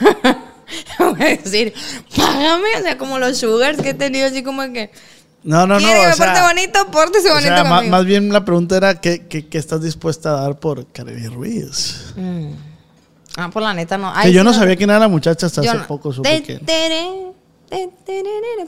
voy a decir, págame. O sea, como los sugars que he tenido, así como que. No, no, no. quiere que o me sea, porte bonito, pórtese o bonito sea, conmigo. más bien la pregunta era, ¿qué, qué, qué estás dispuesta a dar por Kareli Ruiz? Ah, por la neta, no. que Ay, yo sí, no sabía quién era la muchacha hasta yo hace no. poco supe quién.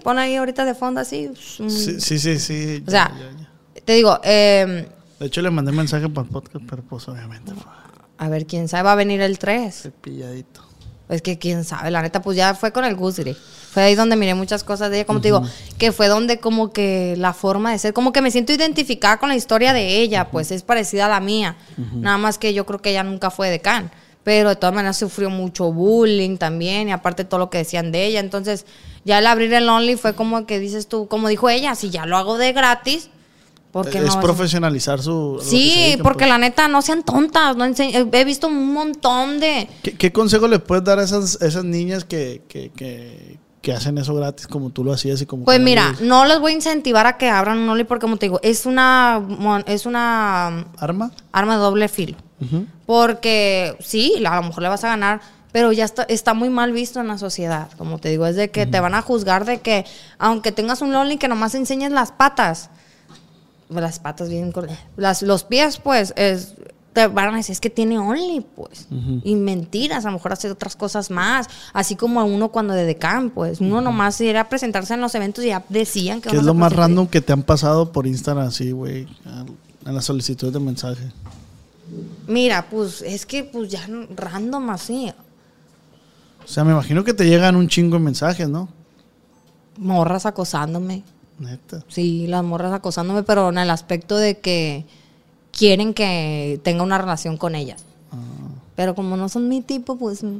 Pon ahí ahorita de fondo así. mm. Sí, sí, sí. sí, O ya, sea, ya, ya. te digo, eh, De hecho, le mandé mensaje para el podcast, pero pues obviamente fue a ver, quién sabe, va a venir el 3. cepilladito. Es que quién sabe, la neta, pues ya fue con el Gusgri. Fue ahí donde miré muchas cosas de ella, como te digo, que fue donde como que la forma de ser, como que me siento identificada con la historia de ella, pues es parecida a la mía. Nada más que yo creo que ella nunca fue de Can. Pero de todas maneras sufrió mucho bullying también, y aparte todo lo que decían de ella. Entonces, ya el abrir el Only fue como que dices tú, como dijo ella, si ya lo hago de gratis, ¿por qué es no? profesionalizar su. Sí, dedican, porque pues. la neta, no sean tontas. No ense- he visto un montón de... ¿Qué, qué consejo le puedes dar a esas, esas niñas que, que, que, que hacen eso gratis como tú lo hacías y como Pues mira, no les voy a incentivar a que abran un Only porque como te digo, es una es una ¿Arma? arma de doble filo. Porque sí, a lo mejor le vas a ganar, pero ya está, está muy mal visto en la sociedad. Como te digo, es de que te van a juzgar de que aunque tengas un Only que nomás enseñes las patas, pues, las patas bien las los pies pues es te van a decir es que tiene Only pues y mentiras a lo mejor hace otras cosas más así como uno cuando de decán pues uno nomás era a presentarse en los eventos y ya decían que ¿Qué es lo más random que te han pasado por Instagram así, güey? En las solicitudes de mensaje. mira pues es que pues ya random así O sea, me imagino que te llegan un chingo de mensajes, ¿no? morras acosándome Neta. Sí, las morras acosándome, pero en el aspecto de que quieren que tenga una relación con ellas. Pero como no son mi tipo, pues mm,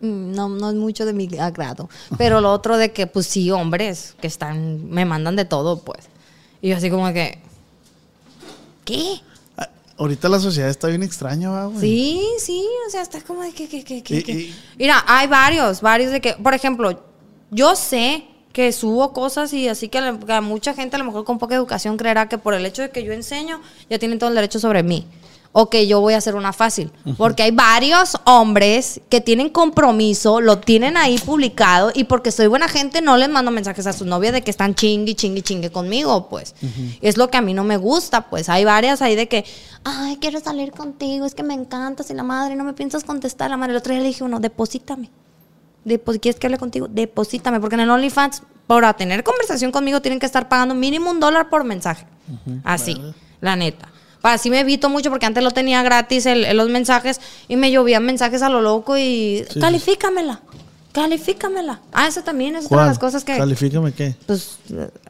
no, no es mucho de mi agrado. Pero lo otro de que, pues sí, hombres que están, me mandan de todo, pues. Y yo así como que, ¿qué? Ah, Ahorita la sociedad está bien extraña, ¿va, güey. Sí, sí, o sea, está como de que, que, que, que, Y- que- y- Mira, hay varios, varios de que, por ejemplo, yo sé que subo cosas y así que a, la- que a mucha gente a lo mejor con poca educación creerá que por el hecho de que yo enseño ya tienen todo el derecho sobre mí. o que yo voy a hacer una fácil. Porque hay varios hombres que tienen compromiso, lo tienen ahí publicado y porque soy buena gente no les mando mensajes a su novia de que están chingue, chingue, chingue conmigo, pues. Es lo que a mí no me gusta, pues. Hay varias ahí de que, ay, quiero salir contigo, es que me encantas y la madre, no me piensas contestar. La madre, el otro día le dije uno, deposítame. ¿Quieres que hable contigo? Deposítame. Porque en el OnlyFans, para tener conversación conmigo, tienen que estar pagando mínimo un dólar por mensaje. Así, la neta. Para así me evito mucho porque antes lo tenía gratis el- los mensajes y me llovían mensajes a lo loco y califícamela. Califícamela. Ah, eso también es una de las cosas que. Califícame qué. Pues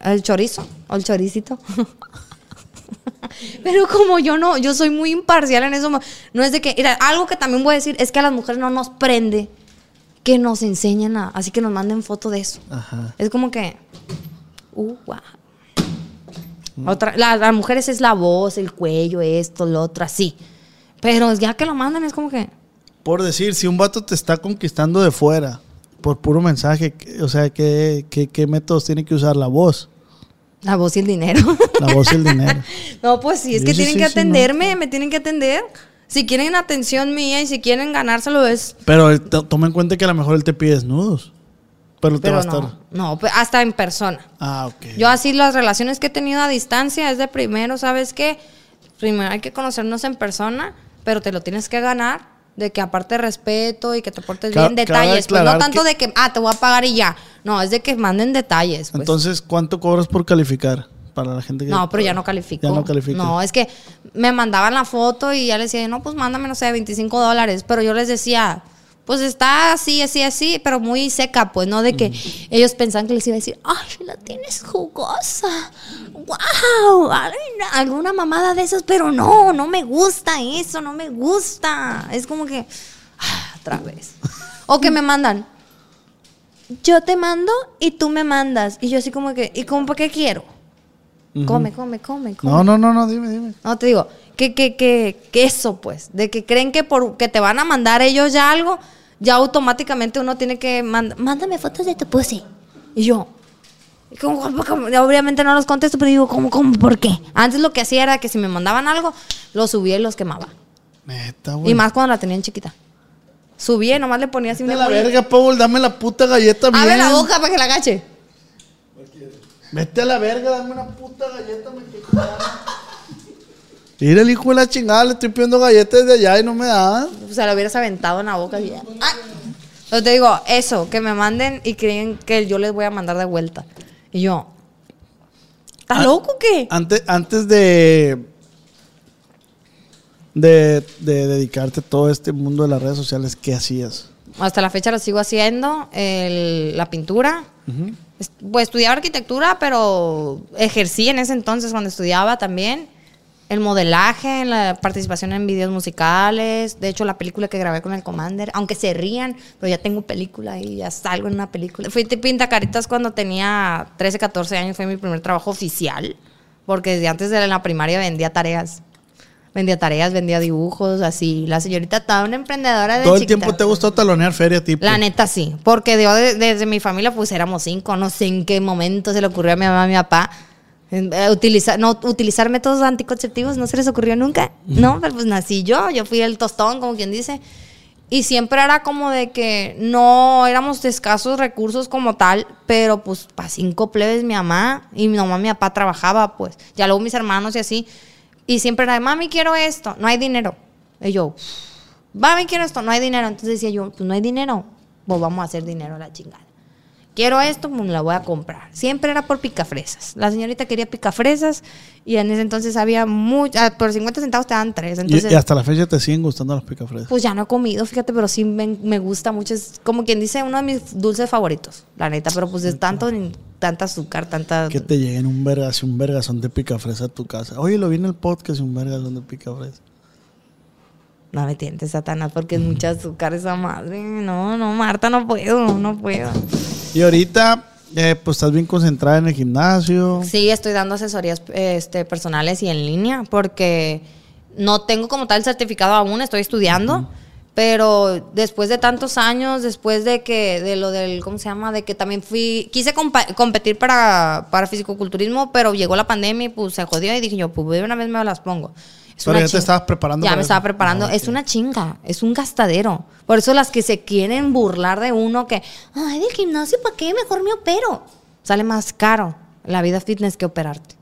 el chorizo o el choricito. Pero como yo no, yo soy muy imparcial en eso. No es de que, mira, algo que también voy a decir es que a las mujeres no nos prende que nos enseñen a, así que nos manden foto de eso. Ajá. Es como que, uh, wow. Otra, la- las mujeres es la voz, el cuello, esto, lo otro, así. Pero ya que lo mandan es como que, Por decir, si un vato te está conquistando de fuera por puro mensaje, ¿qué- o sea, ¿qué, qué, qué métodos tiene que usar la voz? la voz y el dinero. La voz y el dinero. No, pues sí, es que tienen sí, que sí, no. atenderme, me tienen que atender. Si quieren atención mía y si quieren ganárselo es... Pero él toma en cuenta que a lo mejor él te pide desnudos. Pero, te va Pero a no, estar. no, pues hasta en persona. Ah, ok. Yo así las relaciones que he tenido a distancia es de primero, ¿sabes qué? Primero hay que conocernos en persona, pero te lo tienes que ganar. De que aparte respeto y que te portes Ca- bien, detalles. Pues no tanto que- de que, ah, te voy a pagar y ya. No, es de que manden detalles. Pues. Entonces, ¿cuánto cobras por calificar? Para la gente que. No, pero ya no califico. Ya no califico. No, es que me mandaban la foto y ya les decía, no, pues mándame, no sé, 25 dólares. Pero yo les decía, pues está así, así, así, pero muy seca, pues, ¿no? De que ellos pensaban que les iba a decir, ay, la tienes jugosa. ¡Wow! Ay, Alguna mamada de esas, pero no, no me gusta eso, no me gusta. Es como que, ah, otra vez. O que me mandan, yo te mando y tú me mandas. Y yo así como que, ¿y cómo para qué quiero? Come, come, come, come. No, no, no, no, dime, dime. No, te digo, que, que, que, que eso, pues, de que creen que por que te van a mandar ellos ya algo, ya automáticamente uno tiene que mandar, mándame fotos de tu pussy. Y yo, obviamente no los contesto, pero digo, ¿cómo, cómo, por qué? Antes lo que hacía era que si me mandaban algo, los subía y los quemaba. Neta, güey. Y más cuando la tenían chiquita. Subía y nomás le ponía así una la verga, Paul, dame la puta galleta bien. Abre la boca para que la agache. Vete a la verga, dame una puta galleta, me quedo Mira el hijo de la chingada, le estoy pidiendo galletas de allá y no me da. O sea, lo hubieras aventado en la boca. Y ya. ¡Ay! Entonces te digo, eso, que me manden y creen que yo les voy a mandar de vuelta. Y yo, ¿estás Ah, loco o qué? Antes, antes de, de, de dedicarte a todo este mundo de las redes sociales, ¿qué hacías? Hasta la fecha lo sigo haciendo, el- la pintura. Est- Pues estudiaba arquitectura, pero ejercí en ese entonces cuando estudiaba también. El modelaje, la participación en videos musicales. De hecho, la película que grabé con el Commander, aunque se rían, pero ya tengo película y ya salgo en una película. Fui pintacaritas cuando tenía 13, 14 años, fue mi primer trabajo oficial. Porque desde antes de la primaria vendía tareas. Vendía tareas, vendía dibujos, así. La señorita estaba una emprendedora de Todo el chiquita. tiempo te gustado talonear feria, tipo. La neta sí, porque yo de- desde mi familia pues éramos cinco, no sé en qué momento se le ocurrió a mi mamá a mi papá. Eh, utilizar, no, utilizar métodos anticonceptivos, no se les ocurrió nunca, no, pero pues nací yo, yo fui el tostón, como quien dice, y siempre era como de que no éramos de escasos recursos como tal, pero pues para cinco plebes mi mamá y mi mamá mi papá trabajaba, pues, ya luego mis hermanos y así, y siempre era mami, quiero esto, no hay dinero, y yo, mami, quiero esto, no hay dinero, entonces decía yo, pues no hay dinero, pues vamos a hacer dinero a la chingada. Quiero esto, pues la voy a comprar. Siempre era por picafresas. La señorita quería picafresas y en ese entonces había muchas, por 50 centavos te dan tres. Y- Entonces, y, hasta la fecha te siguen gustando las picafresas. pues ya no he comido, fíjate, pero sí me, me gusta mucho. Es como quien dice, uno de mis dulces favoritos, la neta. Pero pues es tanto, tanta azúcar, tanta... que te lleguen un vergas, un vergazón de picafresa a tu casa. Oye, lo vi en el podcast, un vergazón de picafresa. No me tientes, Satanás, porque es mucha azúcar esa madre. No, no, Marta, no puedo, no puedo. Y ahorita, eh, pues estás bien concentrada en el gimnasio. Sí, estoy dando asesorías este, personales y en línea porque no tengo como tal certificado aún, estoy estudiando, Pero después de tantos años, después de que, de lo del, ¿cómo se llama? De que también fui, quise competir para, para fisicoculturismo, pero llegó la pandemia y pues se jodió y dije yo, pues de una vez me las pongo. Es Pero ya te estabas preparando Ya me eso. estaba preparando. Ah, Es una chinga, es un gastadero. Por eso las que se quieren burlar de uno que, ay, del gimnasio, ¿para qué? Mejor me opero. Sale más caro la vida fitness que operarte.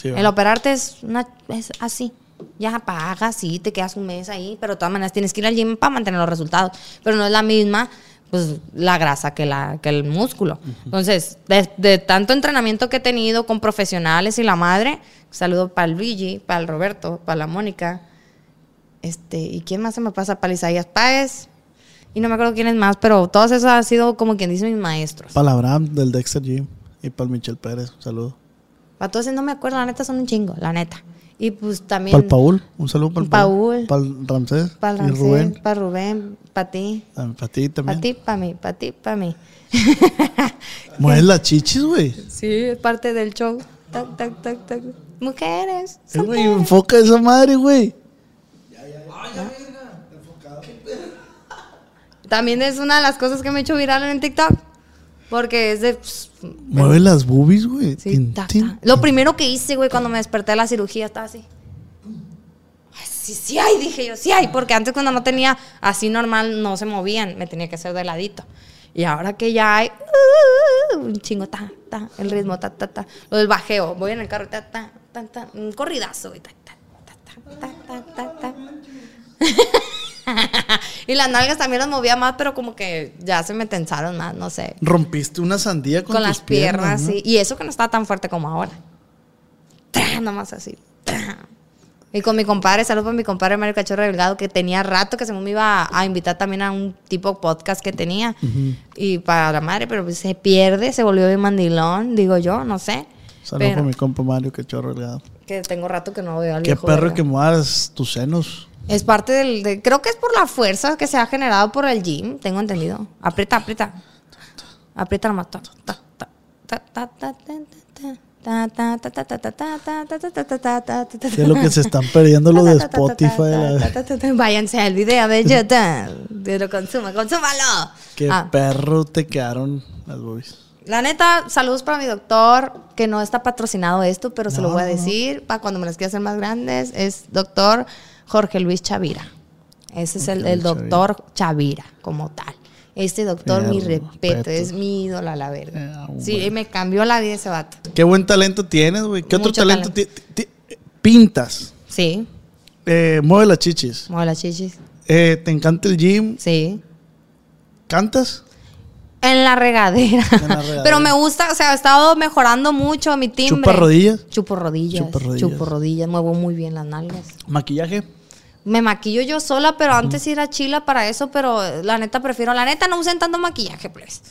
Sí. El operarte es, una, es así. Ya pagas, sí, te quedas un mes ahí, pero de todas maneras tienes que ir al gym para mantener los resultados. Pero no es la misma, pues, la grasa que, la, que el músculo. Entonces, de, de tanto entrenamiento que he tenido con profesionales y la madre, saludo para el Luigi, para el Roberto, para la Mónica. Este, ¿y quién más se me pasa? Para Isaías Páez. Y no me acuerdo quién es más, pero todos esos han sido como quien dice mis maestros. Para el Abraham del Dexter Gym y para el Michel Pérez. Un saludo. Para todos no me acuerdo, la neta son un chingo, la neta. Y pues también. Para el Paul. Un saludo para el Paul. Para el Ramsés. Para y Rubén. para Rubén, para ti, Para ti también. para ti, para mí, para ti, para mí. Mueves las chichis, güey. Sí, es parte del show. Tac, tac, tac, tac. Mujeres. Sí, güey, enfoca esa madre, güey. También es una de las cosas que me he hecho viral en TikTok. Porque es de. pues, Mueve las boobies, güey. sí, Tin, ta, tin. Lo primero que hice, güey, cuando me desperté de la cirugía, estaba así. Ay, sí, sí hay, dije yo, sí hay. Porque antes, cuando no tenía así normal, no se movían. Me tenía que hacer de ladito. Y ahora que ya hay. uh, un chingo, ta, ta. El ritmo, ta, ta, ta. Lo del bajeo. Voy en el carro, ta, ta, Un corridazo. Ta, ta, ta, y las nalgas también las movía más, pero como que ya se me tensaron más, no sé. Rompiste una sandía con, Con, tus las piernas, ¿no? sí. Y eso que no estaba tan fuerte como ahora. Tra, Nomás así. Y con mi compadre, saludos para mi compadre Mario Cachorro Delgado, que tenía rato que se me iba a, invitar también a un tipo podcast que tenía. Y para la madre, pero se pierde, se volvió de mandilón, digo yo, no sé. Saludos para mi compa Mario, que chorro delgado. Que tengo rato que no veo al Qué perro que mueras tus senos. Es parte del. Creo que es por la fuerza que se ha generado por el gym, tengo entendido. Aprieta, aprieta. Aprieta nomás. ¿Qué es lo que se están perdiendo lo de Spotify? Váyanse al video de YouTube. Consuma, consúmalo. Qué perro te quedaron las boys la neta, saludos para mi doctor, que no está patrocinado esto, pero se lo voy a decir para cuando me las quiera hacer más grandes. Es doctor Jorge Luis Chavira. Ese es el, doctor Chavira. como tal. Este doctor, mi respeto, es mi ídola, la verga. Eh, ah, sí, me cambió la vida ese vato. Qué buen talento tienes, güey. ¿Qué otro Mucho talento talento. ti- ti- Pintas. Sí, Eh, mueve las chichis. mueve las chichis. Eh, ¿Te encanta el gym? Sí. ¿Cantas? En la regadera. En la regadera. Pero me gusta, o sea, he estado mejorando mucho mi timbre. ¿Chupa rodillas? Chupo rodillas. Chupa rodillas. Chupo rodillas. Muevo muy bien las nalgas. ¿Maquillaje? Me maquillo yo sola, pero antes sí era chila para eso, pero eh, la neta prefiero, la neta no usen tanto maquillaje, pues.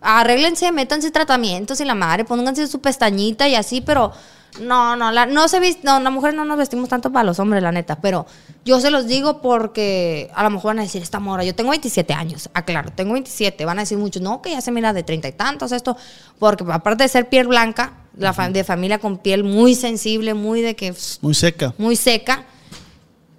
Arréglense, métanse tratamientos y la madre, pónganse su pestañita y así, pero no, no, la, no se vis- no, la mujer no nos vestimos tanto para los hombres, la neta, pero yo se los digo porque a lo mejor van a decir, esta mora, yo tengo 27 años, aclaro, tengo 27, van a decir muchos, no, que ya se mira de treinta y tantos esto, porque aparte de ser piel blanca, la de familia con piel muy sensible, muy de que Muy seca. muy seca.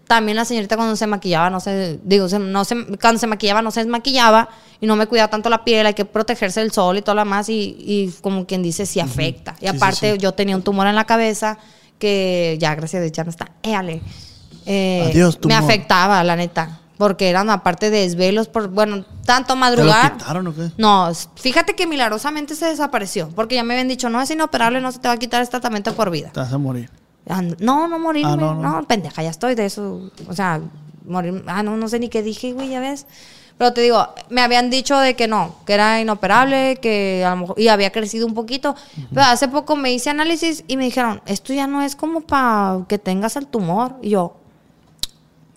También la señorita cuando se maquillaba, no se, digo, se- no se, cuando se maquillaba no se desmaquillaba y no me cuidaba tanto la piel, hay que protegerse del sol y todo lo demás y, y como quien dice, sí afecta. Y aparte sí. yo tenía un tumor en la cabeza que ya, gracias a Dios, ya no está. Éale. Eh, Adiós, me tumor. afectaba, la neta. Porque eran aparte de desvelos, por, bueno, tanto ¿Te lo madrugar. quitaron o qué? No, fíjate que milagrosamente se desapareció. Porque ya me habían dicho, no es inoperable, no se te va a quitar este tratamiento por vida. Te vas a morir. No, no morirme. Ah, no, no, no. pendeja, ya estoy de eso. O sea, morir. Ah, no, no sé ni qué dije, güey, ya ves. Pero te digo, me habían dicho de que no, que era inoperable, que a lo mejor. Y había crecido un poquito. Pero hace poco me hice análisis y me dijeron, esto ya no es como para que tengas el tumor. Y yo,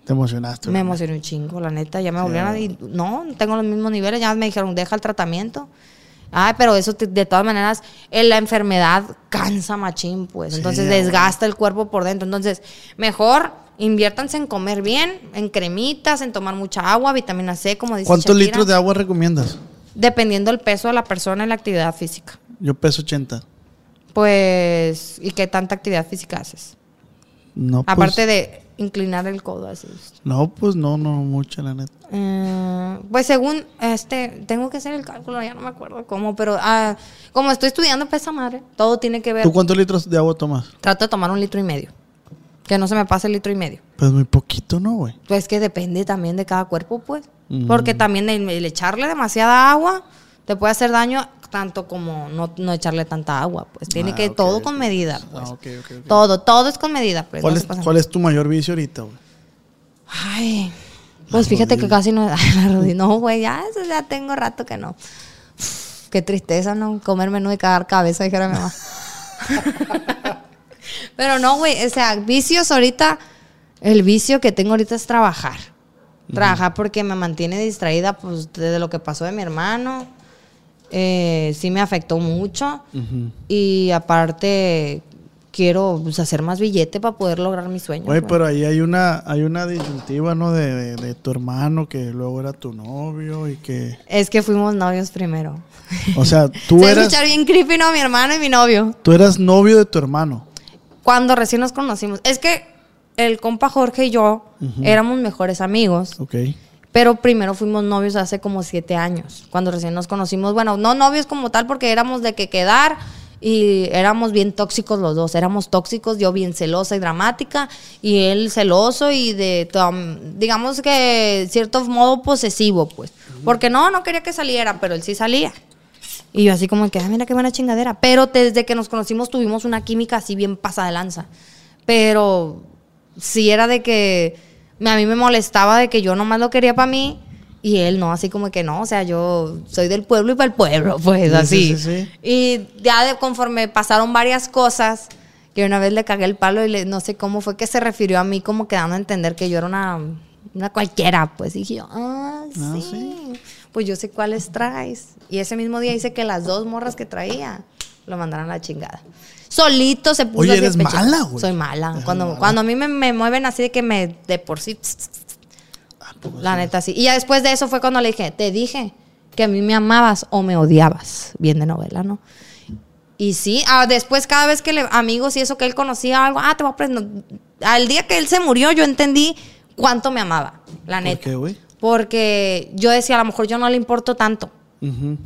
Te emocionaste. me emocioné un chingo, la neta. Ya me volvieron a. y No, no tengo los mismos niveles. Ya me dijeron, deja el tratamiento. Ay, pero eso te- de todas maneras, eh, la enfermedad cansa machín, pues. Entonces Sí, desgasta el cuerpo por dentro. Entonces, mejor inviértanse en comer bien, en cremitas, en tomar mucha agua, vitamina C, como dice ¿Cuántos Shakira. litros de agua recomiendas? Dependiendo del peso de la persona y la actividad física. Yo peso 80. Pues, ¿y qué tanta actividad física haces? No, pues- Aparte de inclinar el codo así. No, pues no, no mucho, la neta. Eh, pues según este, tengo que hacer el cálculo, ya no me acuerdo cómo, pero ah, como estoy estudiando para esa madre, todo tiene que ver. ¿Tú cuántos litros de agua tomas? Trato de tomar un litro y medio. Que no se me pase el litro y medio. Pues muy poquito, ¿no, güey? Pues que depende también de cada cuerpo, pues. Porque también el, el echarle demasiada agua te puede hacer daño tanto como no, no echarle tanta agua. Pues tiene Ah, que todo con medida. Ah, Pues. Todo, todo es con medida. Pues, ¿Cuál no es. ¿Cuál es tu mayor vicio ahorita, güey? Ay, pues fíjate que casi no. Ay, la rodilla. No, güey, ya, eso ya tengo rato que no. Uf, Qué tristeza, ¿no? Comer menú y cagar cabeza, dijera mi mamá. Pero no, güey, o sea, vicios ahorita, el vicio que tengo ahorita es trabajar. Trabajar porque me mantiene distraída, pues, de lo que pasó de mi hermano. Eh, sí me afectó mucho. Y aparte, quiero pues, hacer más billete para poder lograr mis sueños. Güey. pero ahí hay una, hay una disyuntiva, ¿no? De, de- de tu hermano que luego era tu novio y que... Es que fuimos novios primero. O sea, tú Se eras, escuchar bien creepy, ¿no? Mi hermano y mi novio. tú eras novio de tu hermano. Cuando recién nos conocimos. Es que el compa Jorge y yo éramos mejores amigos. Ok. Pero primero fuimos novios hace como siete años. Cuando recién nos conocimos. Bueno, no novios como tal porque éramos de que quedar. Y éramos bien tóxicos los dos. Éramos tóxicos, yo bien celosa y dramática. Y él celoso y de, digamos que, cierto modo posesivo, pues. Porque no, no quería que saliera, pero él sí salía. Y yo así como que, ah, mira qué buena chingadera. Pero desde que nos conocimos tuvimos una química así bien pasada de lanza. Pero sí era de que a mí me molestaba de que yo nomás lo quería para mí y él no, así como que no, o sea, yo soy del pueblo y para el pueblo, pues Sí, así. sí, sí, sí. Y ya de conforme pasaron varias cosas, que una vez le cagué el palo y le, no sé cómo fue que se refirió a mí como que dando a entender que yo era una, una cualquiera, pues dije yo, ah, sí. Ah, sí. Pues yo sé cuáles traes. Y ese mismo día hice que las dos morras que traía lo mandaran a la chingada. Solito se puso Oye, así eres pecho. mala, güey. Soy mala. Eres Cuando, mala. cuando a mí me, me mueven así de que me de por sí. La neta sí. Y ya después de eso fue cuando le dije, te dije que a mí me amabas o me odiabas. Bien de novela, ¿no? Y sí, ah, después cada vez que le, amigos y eso que él conocía algo, ah, te voy a aprender. Al día que él se murió, yo entendí cuánto me amaba, la ¿Por neta. qué, güey? Porque yo decía, a lo mejor yo no le importo tanto.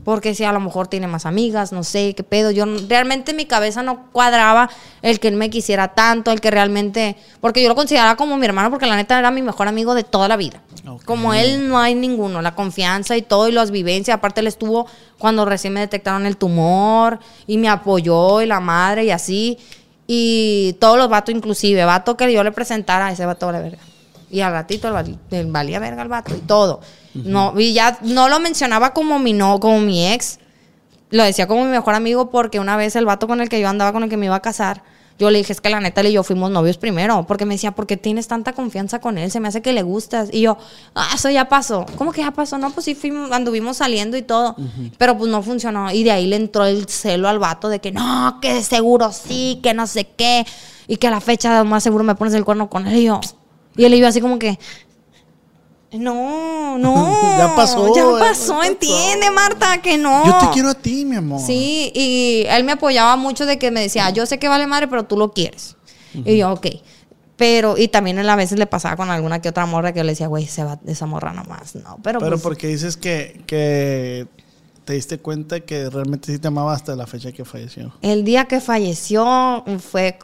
Porque si a lo mejor tiene más amigas, no sé qué pedo. Yo realmente en mi cabeza no cuadraba el que él me quisiera tanto, el que realmente. Porque yo lo consideraba como mi hermano, porque la neta era mi mejor amigo de toda la vida. Como él no hay ninguno. La confianza y todo, y las vivencias. Aparte, él estuvo cuando recién me detectaron el tumor, y me apoyó, y la madre, y así. Y todos los vatos, inclusive, vato que yo le presentara, ese vato vale verga. Y al ratito el valía verga el vato y todo. No, y ya no lo mencionaba como mi no, como mi ex. Lo decía como mi mejor amigo porque una vez el vato con el que yo andaba, con el que me iba a casar, yo le dije, es que la neta él y yo fuimos novios primero. Porque me decía, ¿por qué tienes tanta confianza con él? Se me hace que le gustas. Y yo, ah, eso ya pasó. ¿Cómo que ya pasó? No, pues sí, fuimos, anduvimos saliendo y todo. Pero pues no funcionó. Y de ahí le entró el celo al vato de que no, que seguro sí, que no sé qué. Y que a la fecha más seguro me pones el cuerno con él. Y yo, y él y yo así como que, no, no. Ya pasó, Ya pasó. entiende, Marta, que no. Yo te quiero a ti, mi amor. Sí, y él me apoyaba mucho de que me decía, yo sé que vale madre, pero tú lo quieres. Y yo, ok. Pero, y también él a veces le pasaba con alguna que otra morra que yo le decía, güey, se va esa morra nomás. No, pero, Pero pues, porque dices que, que te diste cuenta que realmente sí te amaba hasta la fecha que falleció. el día que falleció fue.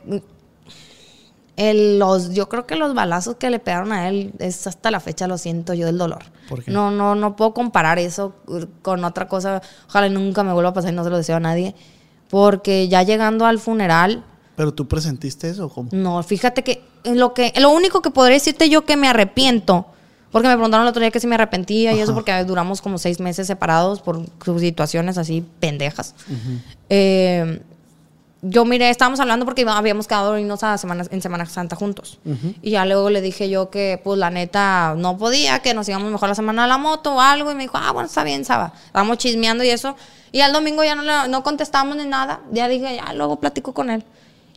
El- los, yo creo que los balazos que le pegaron a él es hasta la fecha lo siento yo del dolor. ¿Por qué? No, no, no puedo comparar eso con otra cosa. Ojalá nunca me vuelva a pasar y no se lo deseo a nadie. Porque ya llegando al funeral, Pero tú presentiste eso, ¿cómo? No, fíjate que lo que lo único que podría decirte yo que me arrepiento, porque me preguntaron el otro día que si me arrepentía y eso porque duramos como seis meses separados por situaciones así pendejas. Eh, yo miré, estábamos hablando porque habíamos quedado irnos a semana, en Semana Santa juntos. Y ya luego le dije yo que, pues, la neta, no podía, que nos íbamos mejor la semana a la moto o algo. Y me dijo, ah, bueno, está bien, Saba. Estábamos chismeando y eso. Y al domingo ya no, le- no contestamos ni nada. Ya dije, ya, luego platico con él.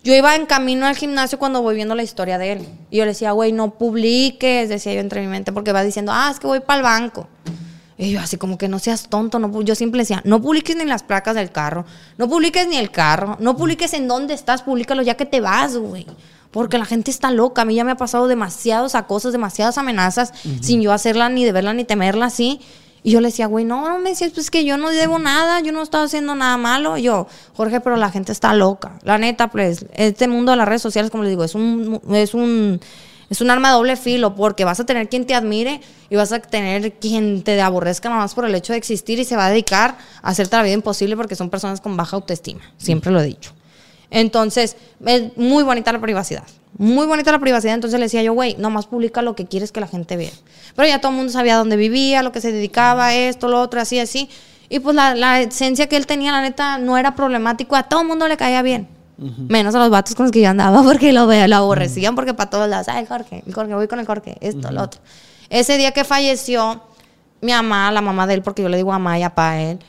Yo iba en camino al gimnasio cuando voy viendo la historia de él. Y yo le decía, güey, no publiques, decía yo entre mi mente, porque va diciendo, ah, es que voy para el banco. Y yo así como que no seas tonto, no, yo siempre decía, no publiques ni las placas del carro, no publiques ni el carro, no publiques en dónde estás, públicalo ya que te vas, güey. Porque la gente está loca. A mí ya me ha pasado demasiados acosos, demasiadas amenazas, sin yo hacerla ni deberla ni temerla así. Y yo le decía, güey, no, no me decías, pues que yo no debo nada, yo no estaba haciendo nada malo. Y yo, Jorge, pero la gente está loca. La neta, pues, este mundo de las redes sociales, como les digo, es un, es un, es un arma doble filo, porque vas a tener quien te admire y vas a tener quien te aborrezca nada más por el hecho de existir y se va a dedicar a hacerte la vida imposible porque son personas con baja autoestima. Siempre lo he dicho. Entonces, es muy bonita la privacidad. Muy bonita la privacidad. Entonces le decía yo, güey, nomás publica lo que quieres que la gente vea. Pero ya todo el mundo sabía dónde vivía, lo que se dedicaba, esto, lo otro, así, así. Y pues la, la esencia que él tenía, la neta, no era problemático. A todo el mundo le caía bien. Menos a los vatos con los que yo andaba porque lo, lo aborrecían porque para todos lados, ay, Jorge, el Jorge, voy con el Jorge, esto, lo otro. Ese día que falleció, mi mamá, la mamá de él, porque yo le digo mamá y papá a él,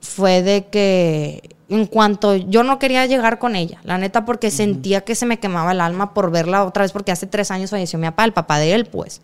fue de que en cuanto yo no quería llegar con ella, la neta, porque sentía que se me quemaba el alma por verla otra vez, porque hace tres años falleció mi papá, el papá de él, pues.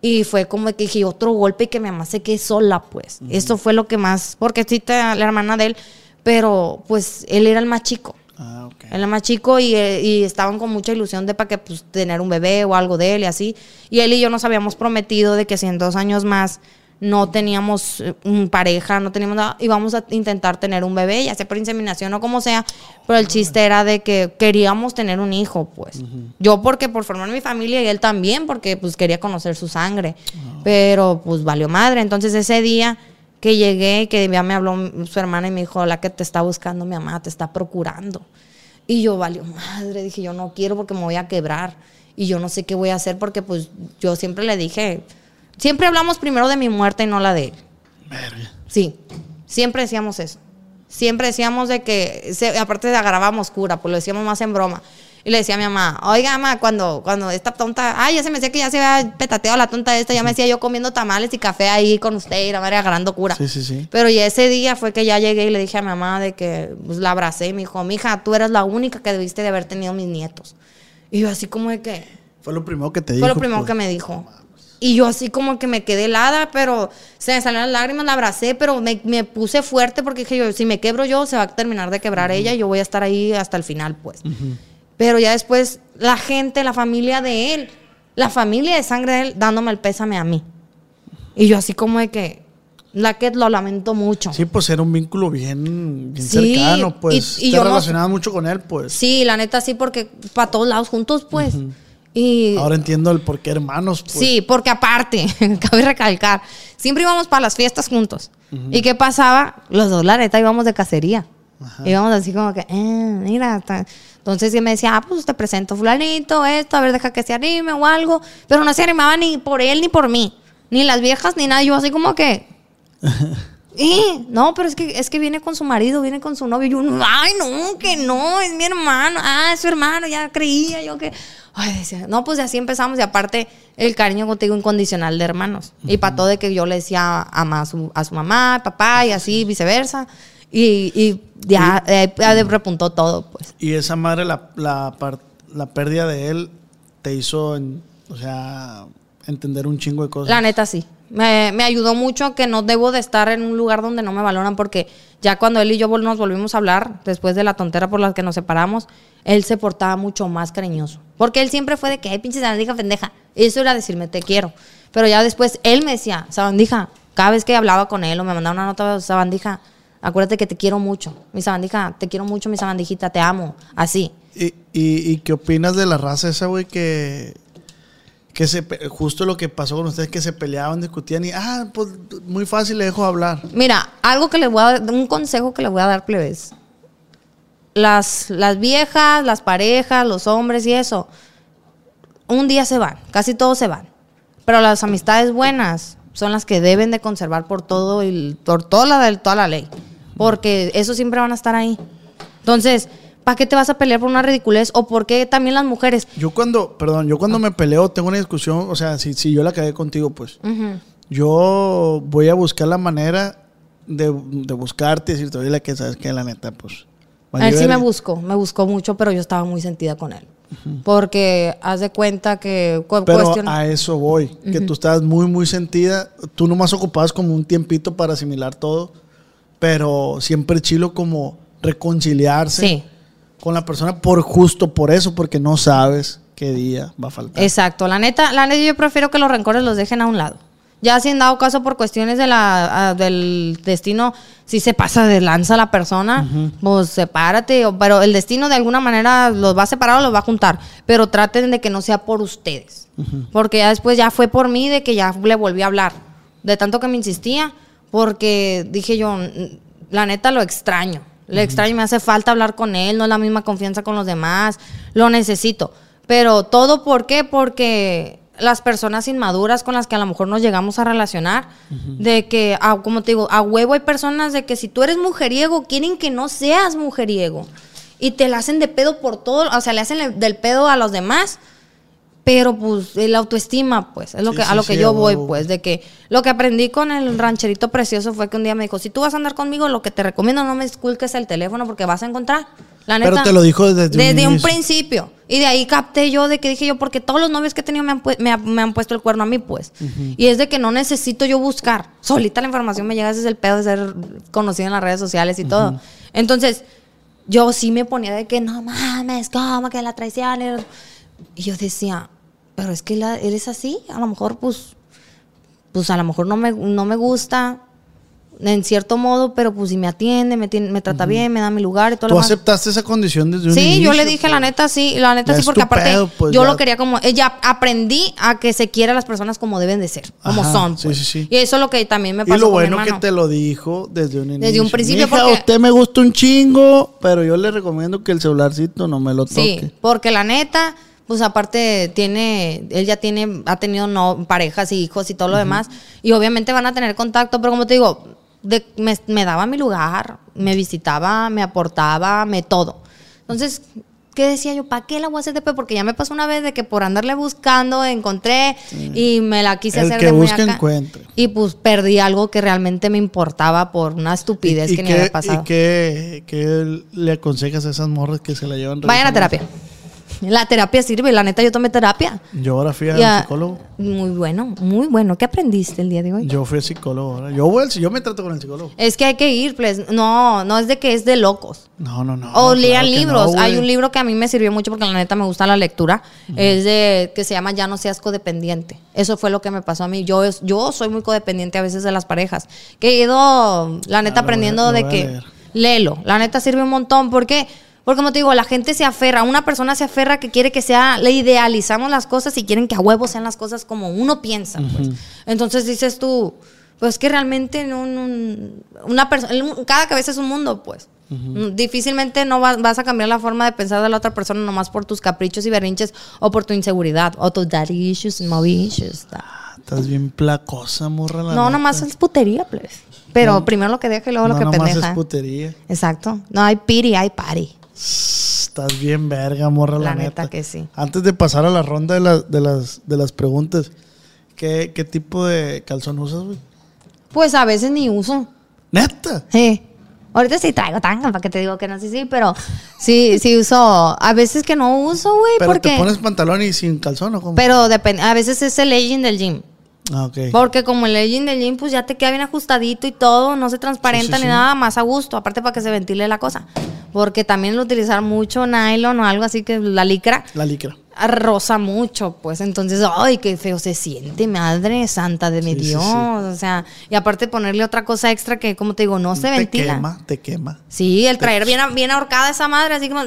Y fue como que dije otro golpe y que mi mamá se quede sola, pues. Eso fue lo que más, porque sí, la hermana de él, pero pues él era el más chico. Ah. Él era más chico y, eh, y estaban con mucha ilusión de para que pues, tener un bebé o algo de él y así. Y él y yo nos habíamos prometido de que si en dos años más no teníamos eh, un pareja, no teníamos nada, íbamos a intentar tener un bebé, ya sea por inseminación o como sea, pero el chiste era de que queríamos tener un hijo, pues. Yo porque por formar mi familia y él también porque pues quería conocer su sangre, pero pues valió madre. Entonces ese día que llegué, que ya me habló su hermana y me dijo, la que te está buscando mi mamá, te está procurando. Y yo, valió madre, dije, yo no quiero porque me voy a quebrar. Y yo no sé qué voy a hacer porque pues yo siempre le dije, siempre hablamos primero de mi muerte y no la de él. Sí, siempre decíamos eso. Siempre decíamos de que, se- aparte de agarrábamos cura, pues lo decíamos más en broma. Y le decía a mi mamá, oiga, mamá, cuando, cuando esta tonta, ay, ya se me decía que ya se había petateado la tonta esta, ya me decía yo comiendo tamales y café ahí con usted y la madre agarrando cura. Sí, sí, sí. Pero ya ese día fue que ya llegué y le dije a mi mamá de que pues, la abracé y me dijo, mija, tú eres la única que debiste de haber tenido mis nietos. Y yo así como de que, Fue lo primero que te dijo. fue lo primero pues. que me dijo. Y yo así como que me quedé helada, pero se me salieron las lágrimas, la abracé, pero me, me puse fuerte porque dije yo, si me quebro yo, se va a terminar de quebrar ella y yo voy a estar ahí hasta el final, pues. Pero ya después, la gente, la familia de él, la familia de sangre de él, dándome el pésame a mí. Y yo así como de que, la que lo lamento mucho. Sí, pues era un vínculo bien, bien Sí, cercano, pues. y- y te yo no- relacionabas mucho con él, pues. Sí, la neta sí, porque para todos lados juntos, pues. Y Ahora entiendo el por qué hermanos, pues. Sí, porque aparte, cabe recalcar, siempre íbamos para las fiestas juntos. ¿Y qué pasaba? Los dos, la neta, íbamos de cacería. Íbamos así como que, eh, mira. ta- Entonces me decía, ah, pues te presento fulanito, esto, a ver, deja que se anime o algo. Pero no se animaba ni por él ni por mí. Ni las viejas ni nada. Yo así como que, "Eh, no, pero es que, es que viene con su marido, viene con su novio. Y yo, ay, no, que no, es mi hermano. Ah, es su hermano, ya creía yo que. Ay, decía, no, pues así empezamos. Y aparte, el cariño contigo incondicional de hermanos. Y para todo de que yo le decía ama a su, a su mamá, papá, y así viceversa. Y, y ya, eh, ya de- repuntó todo, pues. Y esa madre, la, la, la pérdida de él, te hizo, o sea, entender un chingo de cosas. La neta sí. Me, me ayudó mucho que no debo de estar en un lugar donde no me valoran porque ya cuando él y yo nos volvimos a hablar, después de la tontera por la que nos separamos, él se portaba mucho más cariñoso. Porque él siempre fue de que, ay, pinche sabandija pendeja. Eso era decirme, te quiero. Pero ya después él me decía, sabandija, cada vez que hablaba con él o me mandaba una nota, sabandija, acuérdate que te quiero mucho. Mi sabandija, te quiero mucho, mi sabandijita, te amo. Así. ¿Y, y, y qué opinas de la raza esa, güey, que, que se, justo lo que pasó con ustedes, que se peleaban, discutían y, ah, pues muy fácil, le dejo hablar. Mira, algo que les voy a un consejo que les voy a dar, plebes. Las, las viejas, las parejas, los hombres y eso, un día se van, casi todos se van. Pero las amistades buenas son las que deben de conservar por todo el, por toda la, toda la ley. Porque eso siempre van a estar ahí. Entonces, ¿para qué te vas a pelear por una ridiculez? ¿O por qué también las mujeres? Yo cuando, perdón, yo cuando me peleo, tengo una discusión, o sea, si, si yo la cagué contigo, pues, yo voy a buscar la manera de, de buscarte y decirte, oye, la que sabes que la neta, pues. vale él sí me verga". buscó, me buscó mucho, pero yo estaba muy sentida con él. Porque haz de cuenta que cu- Pero cuestión- a eso voy, que tú estabas muy, muy sentida. Tú nomás ocupabas como un tiempito para asimilar todo, pero siempre chilo como reconciliarse. Sí. con la persona por justo por eso, porque no sabes qué día va a faltar. Exacto, la neta, la neta yo prefiero que los rencores los dejen a un lado. Ya si en dado caso por cuestiones de la, ah, del destino, si se pasa de lanza la persona, pues sepárate. o- Pero el destino de alguna manera los va a separar o los va a juntar. Pero traten de que no sea por ustedes. Porque ya después ya fue por mí de que ya le volví a hablar. De tanto que me insistía, porque dije yo, "N- la neta lo extraño. Le extraño, me hace falta hablar con él, no es la misma confianza con los demás, lo necesito. Pero todo, ¿por qué? Porque las personas inmaduras con las que a lo mejor nos llegamos a relacionar, de que, ah, como te digo, a huevo hay personas de que si tú eres mujeriego, quieren que no seas mujeriego. Y te la hacen de pedo por todo, o sea, le hacen del pedo a los demás. Pero pues la autoestima, pues, es lo Sí, que, a lo que sí, yo voy, pues, de que lo que aprendí con el rancherito precioso fue que un día me dijo, si tú vas a andar conmigo, lo que te recomiendo no me esculques el teléfono porque vas a encontrar. La Pero neta, te lo dijo desde un desde un principio. Y de ahí capté yo de que dije yo, porque todos los novios que he tenido me han, me me han puesto el cuerno a mí, pues. Y es de que no necesito yo buscar. Solita la información me llega desde el pedo de ser conocida en las redes sociales y todo. Entonces, yo sí me ponía de que no mames, ¿cómo que la traición? Y yo decía, pero es que la- él es así, a lo mejor pues, pues a lo mejor no me, no me gusta en cierto modo, pero pues si me atiende, me, tiene- me trata bien, me da mi lugar y todo Tú lo demás. aceptaste esa condición desde un Sí, inicio. yo le dije la neta sí, la neta sí, porque aparte pedo, pues, yo ya. lo quería como, ya aprendí a que se quiera a las personas como deben de ser, como Ajá, son. sí, pues. sí, sí. Y eso es lo que también me pasó Y lo con mi bueno que te lo dijo desde un inicio. Desde un principio, Mija, porque- a usted me gusta un chingo, pero yo le recomiendo que el celularcito no me lo toque. Sí, porque la neta, pues aparte tiene, él ya tiene, ha tenido no, parejas y hijos y todo lo demás, y obviamente van a tener contacto, pero como te digo, de- me, me daba mi lugar, me visitaba, me aportaba, me todo. Entonces, ¿qué decía yo? ¿Para qué la voy a hacer de? Porque ya me pasó una vez de que por andarle buscando encontré y me la quise El hacer que de muy busca, acá. encuentra. Y pues perdí algo que realmente me importaba por una estupidez ¿Y, que ni había pasado. ¿Y qué, qué le aconsejas a esas morras que se la llevan Vayan a terapia. La terapia sirve, la neta yo tomé terapia. Yo ahora fui Ya, psicólogo. Muy bueno, muy bueno. ¿Qué aprendiste el día de hoy? Yo fui al psicólogo ahora. Yo, voy al- yo me trato con el psicólogo. Es que hay que ir, pues. No, no es de que es de locos. No, no, no. o lean libros. no, Hay un libro que a mí me sirvió mucho porque la neta me gusta la lectura. Es de que se llama Ya no seas codependiente. Eso fue lo que me pasó a mí. Yo, es- yo soy muy codependiente a veces de las parejas. Que he ido, la neta, Ah, a- aprendiendo de a que léelo. La neta sirve un montón. ¿Por qué? Porque como te digo, la gente se aferra, una persona se aferra que quiere que sea, le idealizamos las cosas y quieren que a huevo sean las cosas como uno piensa. pues. Entonces dices tú, pues que realmente no, no- una persona, cada cabeza es un mundo, pues. Difícilmente no vas, vas a cambiar la forma de pensar de la otra persona nomás por tus caprichos y berrinches o por tu inseguridad o tus daddy issues mommy issues. ta. Estás bien placosa, morra. La No, neta. nomás es putería, pues. Pero primero lo que deja y luego no, lo que nomás pendeja. es putería. Exacto. No hay piri, hay party. Estás bien verga, morra, la, La neta que sí. Antes de pasar a la ronda de, las de, las, de las preguntas, ¿qué, qué tipo de calzón usas, güey? Pues a veces ni uso. ¿Neta? Sí. Ahorita sí traigo tanga, para que te digo que no sé sí, pero sí, sí uso. A veces que no uso, güey, ¿Pero porque. te pones pantalón y sin calzón o cómo? Pero depende. A veces es el legging del gym. Ah, ok. Porque como el legging del gym, pues ya te queda bien ajustadito y todo, no se transparenta Sí, sí, ni sí. nada más a gusto, aparte para que se ventile la cosa. Porque también el utilizar mucho nylon o algo así que la licra La licra. rosa mucho, pues entonces, ay, qué feo se siente, madre santa de mi Sí, Dios. sí. O sea, y aparte ponerle otra cosa extra que, como te digo, no se te ventila. quema, te quema. Sí, el traer bien, bien ahorcada esa madre, así como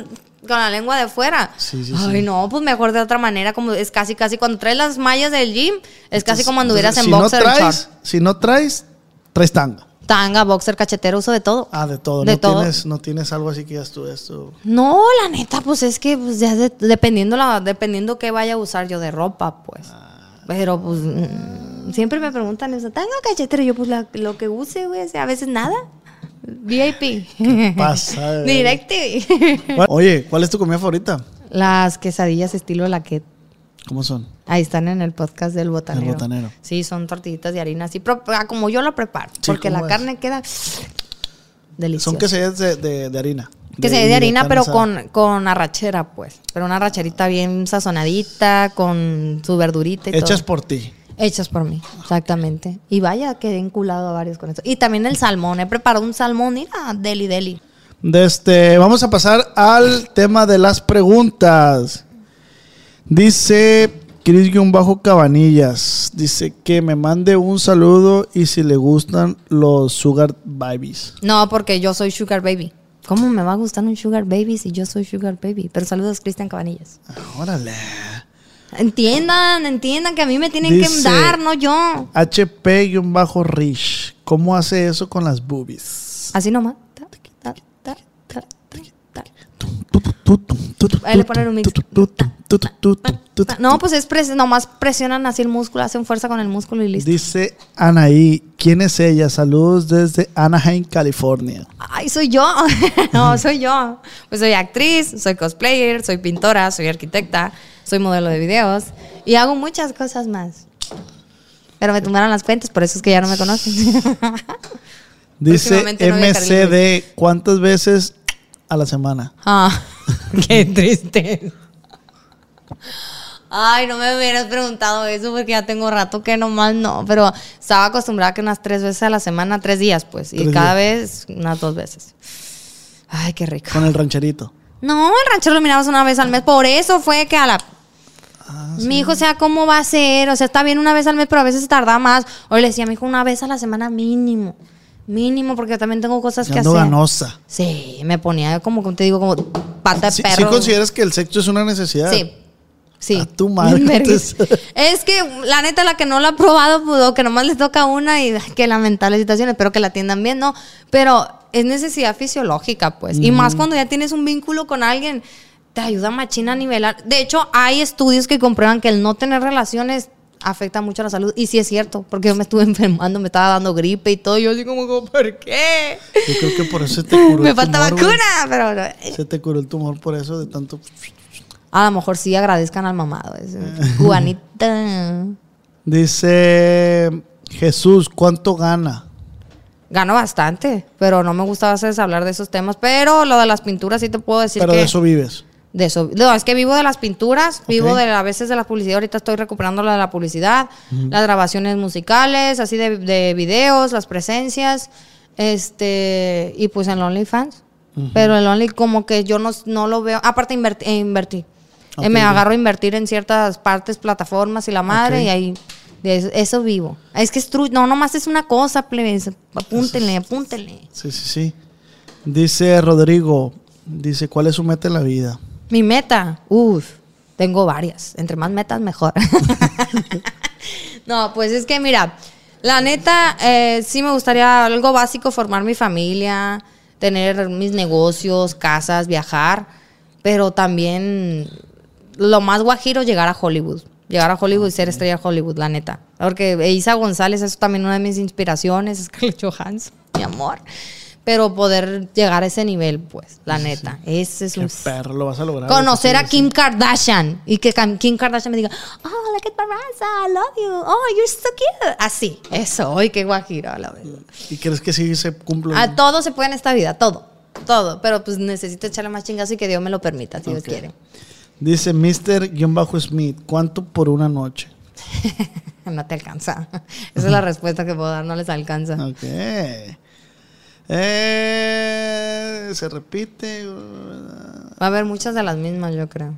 con la lengua de fuera. Sí, sí, Ay, sí. no, pues mejor de otra manera, como es casi, casi cuando traes las mallas del gym, es casi como anduvieras en si boxer no traes. Si no traes, traes tanga. Tanga, boxer, cachetero, uso de todo. Ah, de todo. De no, todo. Tienes, no tienes algo así que ya tú esto. No, la neta, pues es que pues, ya de- dependiendo la, dependiendo qué vaya a usar yo de ropa, pues. Pero pues mm, siempre me preguntan eso, ¿tanga o cachetero? Yo pues la- lo que use, güey, o sea, a veces nada. VIP. pasa? DirecTV. Oye, ¿cuál es tu comida favorita? Las quesadillas estilo laquet. ¿Cómo son? Ahí están en el podcast del botanero. Del botanero. Sí, son tortillitas de harina, así, pero, ah, como yo lo preparo, Sí, porque ¿cómo la es? carne queda deliciosa. Son quesadillas de, de, de harina. Que se de, harina, pero con, con arrachera, pues. Pero una arracherita bien sazonadita, con su verdurita y Hechas todo. por ti. Hechas por mí, exactamente. Y vaya, quedé enculado a varios con eso. Y también el salmón. He preparado un salmón, mira, deli, deli. De este, vamos a pasar al tema de las preguntas. Dice Cris-Bajo Cabanillas. Dice que me mande un saludo y si le gustan los Sugar Babies. No, porque yo soy Sugar Baby. ¿Cómo me va a gustar un Sugar Baby si yo soy Sugar Baby? Pero saludos, Cristian Cabanillas. Órale. Entiendan, entiendan que a mí me tienen Dice- que dar, no yo. HP-Rich. ¿Cómo hace eso con las boobies? Así nomás. Ta, ta, ta, ta, ta, ta. Ahí le ponen un mix. No, pues es pres nomás presionan así el músculo, hacen fuerza con el músculo y listo. Dice Anaí, ¿quién es ella? Saludos desde Anaheim, California. Ay, soy yo. no, soy yo. Pues soy actriz, soy cosplayer, soy pintora, soy arquitecta, soy modelo de videos y hago muchas cosas más. Pero me tumbaron las cuentas, por eso es que ya no me conocen. Dice MCD, ¿cuántas veces a la semana? ah, qué triste. Ay, no me hubieras preguntado eso porque ya tengo rato que nomás no, pero estaba acostumbrada que unas tres veces a la semana, tres días pues, y Tres cada vez unas dos veces. Ay, qué rico. Con el rancherito. No, el ranchero lo miramos una vez al mes. Por eso fue que a la. Ah, Mi hijo, o sea, ¿cómo va a ser? O sea, está bien una vez al mes, pero a veces tarda más. O le decía a mi hijo una vez a la semana mínimo. Mínimo, porque también tengo cosas que hacer. ganosa. Sí, me ponía como, como te digo, como pata de ¿Sí, perro. sí consideras que el sexo es una necesidad? Sí. Sí. A tu madre, entonces. Es que la neta, la que no lo ha probado, pues, o que nomás le toca una y qué lamentable situación. Espero que la atiendan bien, ¿no? Pero es necesidad fisiológica, pues. Y más cuando ya tienes un vínculo con alguien, te ayuda machina a nivelar. De hecho, hay estudios que comprueban que el no tener relaciones afecta mucho a la salud. Y sí es cierto, porque yo me estuve enfermando, me estaba dando gripe y todo. Y yo así como, ¿por qué? Yo creo que por eso se te curó me el falta tumor, vacuna, pero... no. Se te curó el tumor por eso de tanto... A lo mejor sí agradezcan al mamado. es- Cubanita. Dice Jesús, ¿cuánto gana? Gano bastante, pero no me gusta a veces hablar de esos temas. Pero lo de las pinturas sí te puedo decir Pero que... de eso vives. De eso- No, es que vivo de las pinturas, vivo de a veces de la publicidad. Ahorita estoy recuperando la de la publicidad, las grabaciones musicales, así de, de videos, las presencias, este, y pues en OnlyFans. Pero el Only como que yo no, no lo veo. Aparte invertí. eh, invertí. Eh, me agarro a invertir en ciertas partes, plataformas y la madre, y ahí de eso, eso vivo. Es que es tru- no, nomás es una cosa, plebes. Apúntenle, apúntenle. Sí, sí, sí. Dice Rodrigo, dice, ¿cuál es su meta en la vida? Mi meta, uff, tengo varias. Entre más metas, mejor. no, pues es que mira, la neta, eh, sí me gustaría algo básico, formar mi familia, tener mis negocios, casas, viajar, pero también lo más guajiro, llegar a Hollywood. Llegar a Hollywood y ser estrella de Hollywood, la neta. Porque Isa González es también una de mis inspiraciones, Scarlett Johansson, mi amor. Pero poder llegar a ese nivel, pues, la neta. Ese es Qué un perro, lo vas a lograr. conocer a Kim Kardashian y que Kim Kardashian me diga, oh, look at Barraza, I love you, oh, you're so cute. Así, eso, ay, qué guajiro, a la verdad. ¿Y crees que sí se cumple? A todo se puede en esta vida, todo, todo, pero pues necesito echarle más chingazo y que Dios me lo permita, si Dios quiere. Dice Mr-Smith, ¿cuánto por una noche? no te alcanza. Esa es la respuesta que puedo dar, no les alcanza. Ok. Eh, se repite. Va a haber muchas de las mismas, yo creo.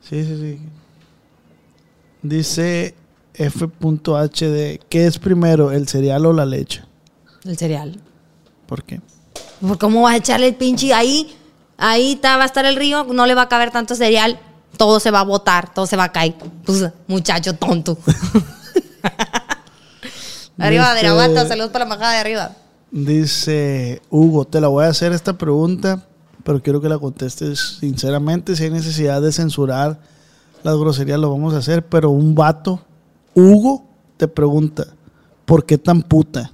Sí, sí, sí. Dice F.HD, ¿qué es primero, el cereal o la leche? El cereal. ¿Por qué? Pues, ¿Cómo vas a echarle el pinche ahí? Ahí está, va a estar el río, no le va a caber tanto cereal. Todo se va a botar, todo se va a caer. Pues, muchacho tonto. arriba, de la guata, saludos para la majada de arriba. Dice Hugo, te la voy a hacer esta pregunta, pero quiero que la contestes sinceramente. Si hay necesidad de censurar las groserías, lo vamos a hacer. Pero un vato, Hugo, te pregunta, ¿por qué tan puta?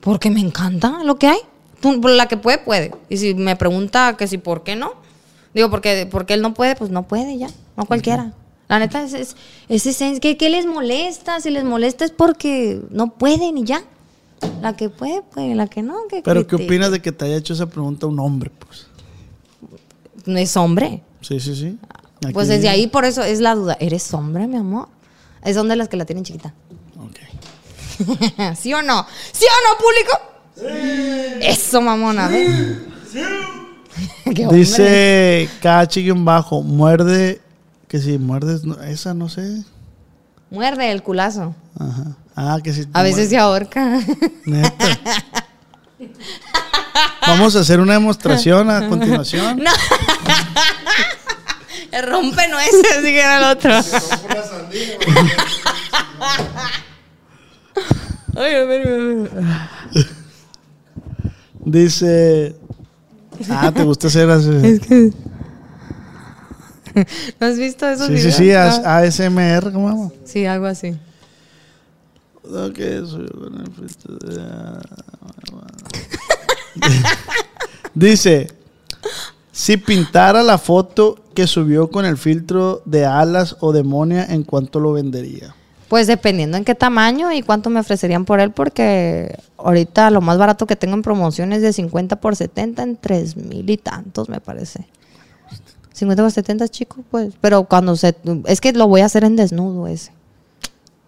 Porque me encanta lo que hay. Tú, La que puede, puede. Y si me pregunta que si por qué no, digo, porque, porque él no puede, pues no puede ya. No cualquiera. La neta es, es, es ese- ¿qué, ¿qué les molesta? Si les molesta es porque no pueden y ya. La que puede, pues, la que no, que Pero ¿qué opinas de que te haya hecho esa pregunta un hombre? Pues No es hombre. sí, sí, sí. Aquí Pues desde ahí por eso es la duda. ¿Eres hombre, mi amor? Es donde las que la tienen chiquita. Ok. ¿Sí o no? ¿Sí o no, público? Eso, mamona, ¿ves? Qué hombre. Dice bajo muerde. Que si muerdes, esa no sé. Muerde el culazo. Ajá. Ah, que si. A veces se ahorca. Neta. Vamos a hacer una demostración a continuación. No. Rompe nueces, así que era el otro. Ay, a ver, a ver. Dice. Ah, ¿te gusta hacer así? ¿No has visto esos Sí, sí, videos? sí, Ah, as- ASMR, ¿cómo vamos? sí, algo así. Ok, soy yo con el filtro de- Dice, si pintara la foto que subió con el filtro de alas o demonia, ¿en cuánto lo vendería? Pues dependiendo en qué tamaño y cuánto me ofrecerían por él, porque ahorita lo más barato que tengo en promoción es de 50 por 70 en 3 mil y tantos, me parece. 50 por 70 es chico, pues. Pero cuando se. Es que lo voy a hacer en desnudo ese.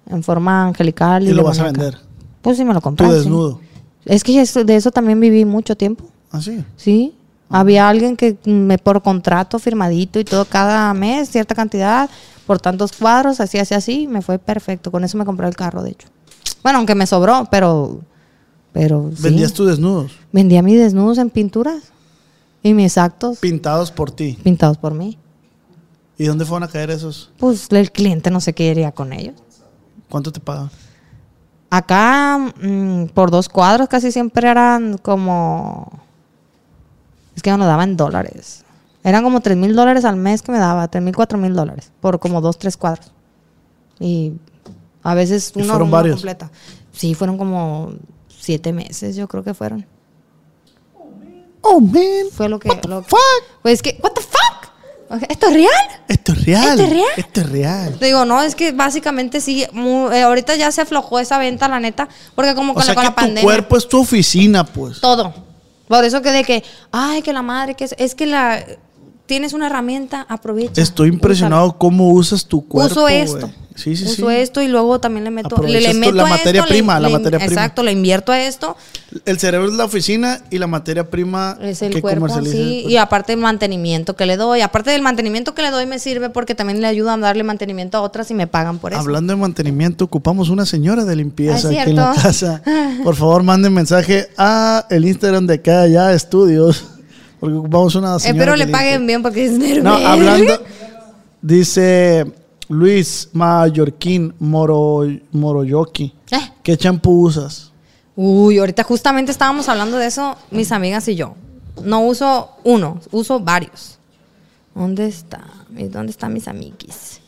En forma angelical. Y, Y lo vas a vender. Pues sí, me lo Tú compras. sí. desnudo. Es que eso- de eso también viví mucho tiempo. ¿Ah, sí? Sí. Había alguien que me por contrato firmadito y todo cada mes, cierta cantidad, por tantos cuadros, así, así, así, me fue perfecto. Con eso me compré el carro, de hecho. Bueno, aunque me sobró, pero. Pero. sí. ¿Vendías tú desnudos? Vendía mis desnudos en pinturas. Y mis actos Pintados por ti. pintados por mí. ¿Y dónde fueron a caer esos? Pues el cliente no sé qué con ellos. ¿Cuánto te pagaban? Acá, mm, por dos cuadros, casi siempre eran como. Es que lo daban dólares. Eran como tres mil dólares al mes que me daba, tres mil, cuatro mil dólares, por como dos, tres cuadros. Y a veces ¿Y uno, fueron varios? completa. Sí, fueron como siete meses, yo creo que fueron. Oh, man. Fue lo que. What the lo- fuck? Pues que, ¿what the fuck? ¿Esto es real? Esto es real. ¿Esto es real? Esto es real. Te digo, no, es que básicamente sí, eh, ahorita ya se aflojó esa venta, la neta, porque como O con, sea la, con que la tu pandemia. cuerpo es tu oficina, pues. Todo. Por eso que de que, ay, que la madre, que es, es que la tienes una herramienta, aprovecha. Estoy impresionado cómo usas tu cuerpo. Uso esto. güey. Sí, sí, Uso sí. esto y luego también le meto, le, meto la a materia esto, le- prima, la materia prima. Exacto, le invierto a esto, El cerebro es la oficina y la materia prima es el que cuerpo, sí, y aparte el mantenimiento que le doy, aparte del mantenimiento que le doy me sirve porque también le ayuda a darle mantenimiento a otras y me pagan por eso. Hablando de mantenimiento, ocupamos una señora de limpieza Ah, aquí en la casa. Por favor, manden mensaje a el Instagram de acá ya estudios. Porque ocupamos una señora. Espero que le paguen bien porque es nervioso. No, hablando. Dice Luis Mallorquín Moro, Moroyoki. Eh. ¿Qué champú usas? Uy, ahorita justamente estábamos hablando de eso, mis amigas y yo. No uso uno, uso varios. ¿Dónde está? ¿Dónde están mis amiguis?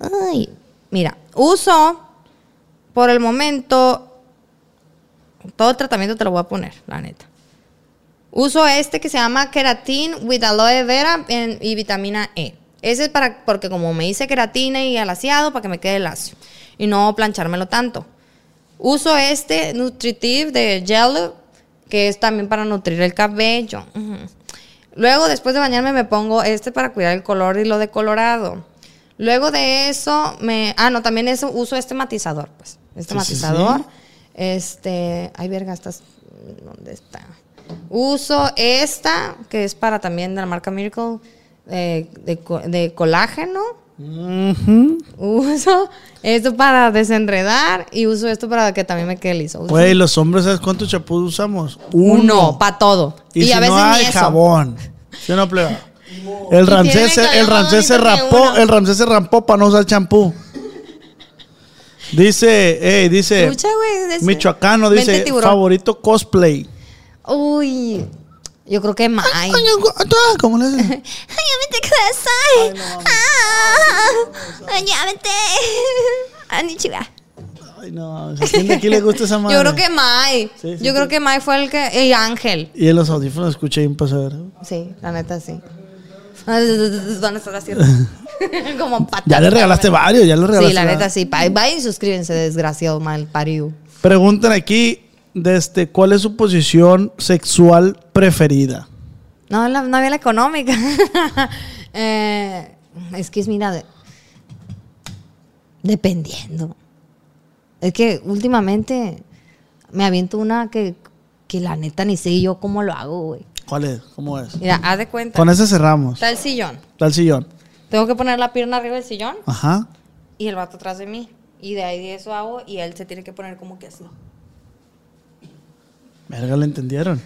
Ay, mira, uso por el momento todo el tratamiento te lo voy a poner, la neta. Uso este que se llama Keratin with aloe vera en- y vitamina E. Ese es para, porque como me hice queratina y alaciado, para que me quede lacio. Y no planchármelo tanto. Uso este Nutritive de Gel, que es también para nutrir el cabello. Luego, después de bañarme, me pongo este para cuidar el color y lo decolorado. Luego de eso, me. Ah, no, también eso, uso este matizador, pues. Este Sí, sí, matizador. sí. Este. Ay, verga, estás. ¿Dónde está? Uso esta, que es para también de la marca Miracle, eh, de, co- de colágeno. Uso esto para desenredar y uso esto para que también me quede liso. Güey, los hombres, ¿sabes cuántos champús usamos? uno para todo. Y, Y, si a veces no ni hay eso. jabón. ¿Sí o no, pleba? El Ramsés, el Ramsés se rapó, uno. el Ramsés se rampó para no usar champú. Dice, hey, dice, Escucha, güey, ese- Michoacano dice, favorito cosplay. Uy, yo creo que Mai. Ay, ¿Cómo le haces? Ayúdame, kudasai. Ah, Ayúdame. Konnichiwa. Ay, no, ¿a quién de aquí le gusta esa madre? Yo creo que Mai. Sí, sí, Yo creo que Mai fue el que. Y Ángel. Y en los audífonos escuché bien pasar. Sí, la neta sí. Van a estar haciendo. Como patas. Ya le regalaste varios, ya le regalaste. Sí, la neta sí. Vayan y suscríbense, desgraciado mal parido. Preguntan aquí, desde, ¿cuál es su posición sexual preferida? No, la, no había la económica. Eh, es que es, mira, de- dependiendo. Es que últimamente me aviento una que, que la neta ni sé yo cómo lo hago, güey. ¿Cuál es? ¿Cómo es? Mira, haz de cuenta. Con ese cerramos. Está el sillón. Está el sillón. Tengo que poner la pierna arriba del sillón Ajá. y el vato atrás de mí. Y de ahí de eso hago y él se tiene que poner como que así. Verga, ¿le entendieron?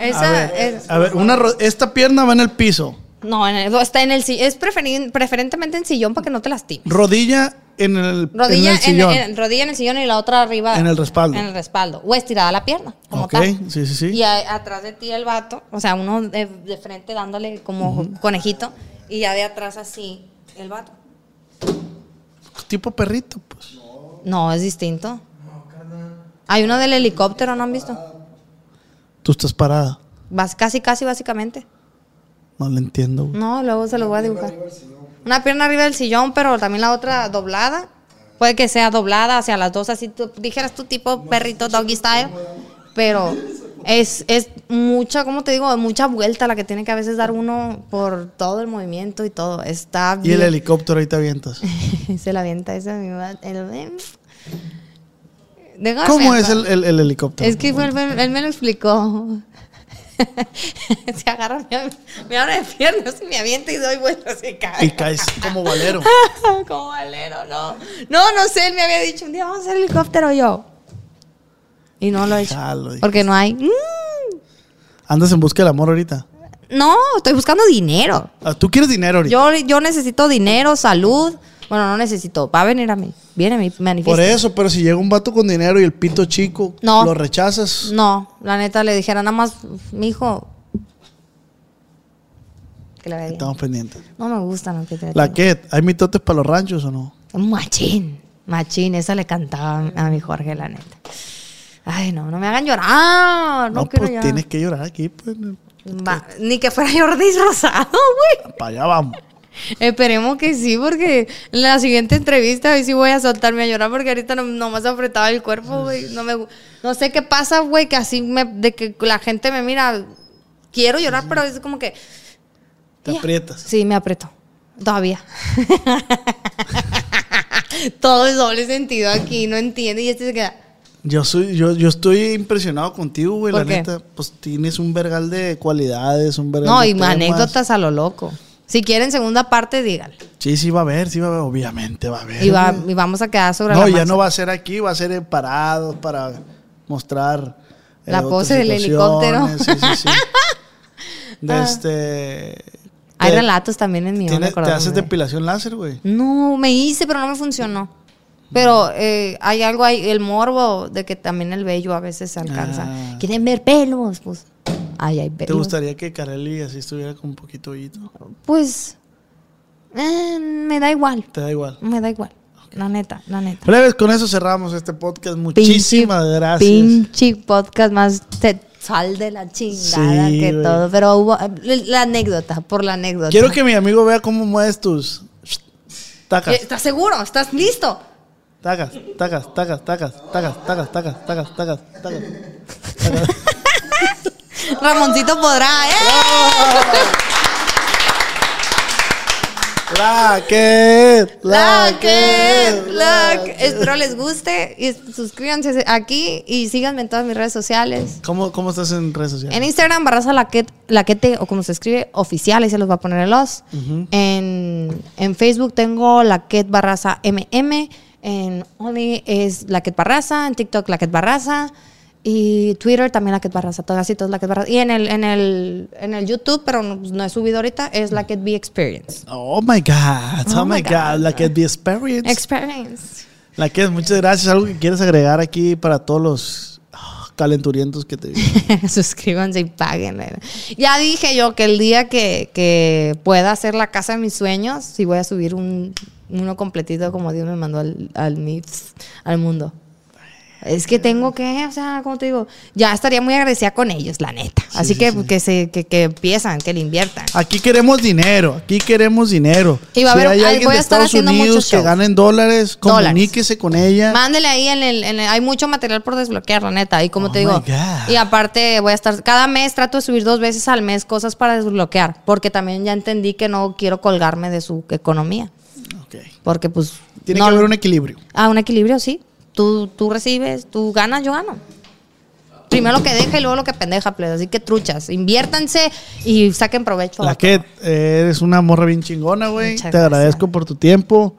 Esa A ver, es. a ver, una ro- esta pierna va en el piso. No, en el- está en el sillón. Es preferentemente en sillón para que no te lastimes. Rodilla en el, Rodilla en el sillón. en- rodilla en el sillón y la otra arriba. En el respaldo. En el respaldo. O estirada la pierna, como Ok, tal. sí, sí, sí. Y a- atrás de ti el vato, o sea, uno de, de frente dándole como conejito. Y ya de atrás así el vato. Tipo perrito, pues. No, es distinto. Hay uno del helicóptero, ¿no han visto? Tú estás parada. Vas casi, casi, básicamente. No le entiendo. güey. No, luego se lo voy a dibujar. Una pierna arriba del sillón, pero también la otra doblada. Puede que sea doblada hacia las dos, así tú dijeras tu tipo perrito doggy style. Pero es, es mucha, ¿cómo te digo? Mucha vuelta la que tiene que a veces dar uno por todo el movimiento y todo. Está Y el bien. helicóptero ahí te avientas. se la avienta esa misma. el- Déjame ¿Cómo es el, el- el helicóptero? Es que fue- él, me lo explicó. se agarra, me, abre de piernas y me avienta y doy vueltas y cae. Y caes como valero. Como valero, no. No, no sé, él me había dicho un día vamos a hacer helicóptero yo. Y no lo he hecho. Jalo. Porque no hay. Mm, Andas en busca del amor ahorita. no, estoy buscando dinero. Ah, Tú quieres dinero ahorita. Yo, yo necesito dinero, salud. Bueno, no necesito. Va a venir a mí. Viene a mí, manifiesta. Por eso, pero si llega un vato con dinero y el pito chico, No. lo rechazas. No, la neta le dijera nada más, mi hijo. Que le vaya bien. Estamos pendientes. No me gustan los que te La que, ¿hay mitotes para los ranchos o no? Machín, machín, esa le cantaba a mi Jorge, la neta. Ay, no, no me hagan llorar. No, No, quiero pues llorar. tienes que llorar aquí, pues. Va, ni que fuera Jordi Rosado, güey. Para allá vamos. Esperemos que sí, porque en la siguiente entrevista ahí sí voy a soltarme a llorar, porque ahorita no, nomás apretaba el cuerpo, güey. No, me, no sé qué pasa, güey, que así me, de que la gente me mira. Quiero llorar, pero es como que. Te Ya. aprietas. Sí, me aprieto. Todavía. Todo es doble sentido aquí, no entiende. Y este se queda. Yo soy, yo, yo estoy impresionado contigo, güey, la neta. Pues tienes un vergal de cualidades, un vergal No, de y temas. anécdotas a lo loco. Si quieren segunda parte, díganle. Sí, sí va a haber, sí va a haber, obviamente va a haber. Y, va- güey. y vamos a quedar sobre No, la ya marcha. no va a ser aquí, va a ser en parados para mostrar. eh, La pose del helicóptero. Sí, sí, sí. De este. Hay te- relatos también en mi tiene- Te haces de- depilación láser, güey. No, me hice, pero no me funcionó. Pero eh, hay algo ahí, el morbo de que también el vello a veces se alcanza. Ah. ¿Quieren ver pelos? Pues, ay, hay ¿Te gustaría que Kareli así estuviera con un poquito hoyito? Pues, eh, me da igual. Te da igual. Me da igual. La neta, la neta. Breves, con eso cerramos este podcast. Muchísimas gracias. Pinche podcast más sexual de la chingada Sí, que todo. Pero hubo la anécdota, por la anécdota. Quiero que mi amigo vea cómo mueves tus tacas, Eh, ¿Estás seguro? ¿Estás listo? tacas, tacas, tacas, tacas, tacas, tacas, tacas, tacas, tacas, tacas. Ramoncito podrá, ¿eh? La que, La que, la que. Espero les guste y suscríbanse aquí y síganme en todas mis redes sociales. ¿Cómo, ¿Cómo estás en redes sociales? En Instagram, barraza laquete, laquete, o como se escribe, oficial, ahí se los va a poner el os. en, en Facebook tengo laquet barraza mm. En Only es laquet barraza. En TikTok laquet barraza. Y Twitter también laquet barraza. Todas así, todas laquet barraza. Y en el, en el, en el YouTube, pero no, no he subido ahorita, es laquet be experience. Oh my God, oh, Oh my God, God. la que the experience. Experience. la que muchas gracias. ¿Algo que quieres agregar aquí para todos los ah, calenturientos que te? Suscríbanse y paguen. Ya dije yo que el día que, que pueda hacer la casa de mis sueños, sí voy a subir un, uno completito como Dios me mandó al, al, al mundo. Es que tengo que, o sea, como te digo, ya estaría muy agradecida con ellos, la neta. Así sí, que, sí. que se que, que empiezan, que le inviertan. Aquí queremos dinero, aquí queremos dinero. Y va a si haber- hay alguien voy de estar Estados haciendo Unidos que shows. gana en dólares, comuníquese con ella. Mándele ahí en el, en el- Hay mucho material por desbloquear, la neta. Y como Oh te digo. Y aparte, voy a estar. Cada mes trato de subir dos veces al mes cosas para desbloquear. Porque también ya entendí que no quiero colgarme de su economía. Ok. Porque, pues. Tiene no- que haber un equilibrio. Ah, un equilibrio, sí. Tú, tú recibes, tú ganas, yo gano. Primero lo que deja y luego lo que pendeja, plebes. Así que truchas, inviértanse y saquen provecho. La que eres una morra bien chingona, güey. Te agradezco por tu tiempo.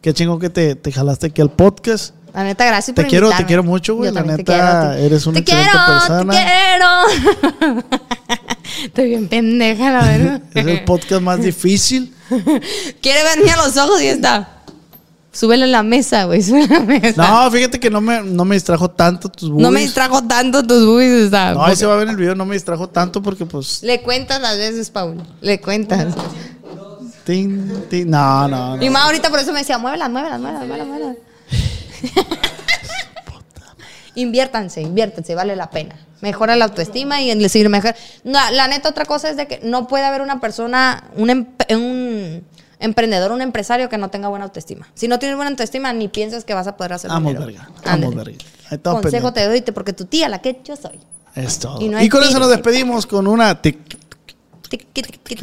Qué chingón que te, te jalaste aquí al podcast. La neta, gracias Te por quiero- te invitarme. quiero mucho, güey. La te neta, quiero eres una te excelente quiero, persona. Te quiero. Estoy bien pendeja, la verdad. Es el podcast más difícil. Quiere verme a los ojos y está. Súbelo en la mesa, güey. Súbelo en la mesa. No, fíjate que no me, no me distrajo tanto tus boobies. No me distrajo tanto tus boobies. No, ahí se va a ver en el video, no me distrajo tanto porque pues... Le cuentas las veces, Paul. Le cuentas. tin, tin. No, no, no. Y más ahorita por eso me decía, muévelas, muévelas, muévelas, muévelas, muévelas. inviértanse, inviértanse, vale la pena. Mejora la autoestima y el decir mejor. No, la neta, otra cosa es de que no puede haber una persona, un, em- un emprendedor, un empresario que no tenga buena autoestima. Si no tienes buena autoestima, ni piensas que vas a poder hacer Vamos, dinero. verga. Vamos, verga. Consejo pendientes. te doy te- porque tu tía, la que yo soy. Es todo. Y Y, no hay con eso tic, nos despedimos con una tic. Tic, tic, tic,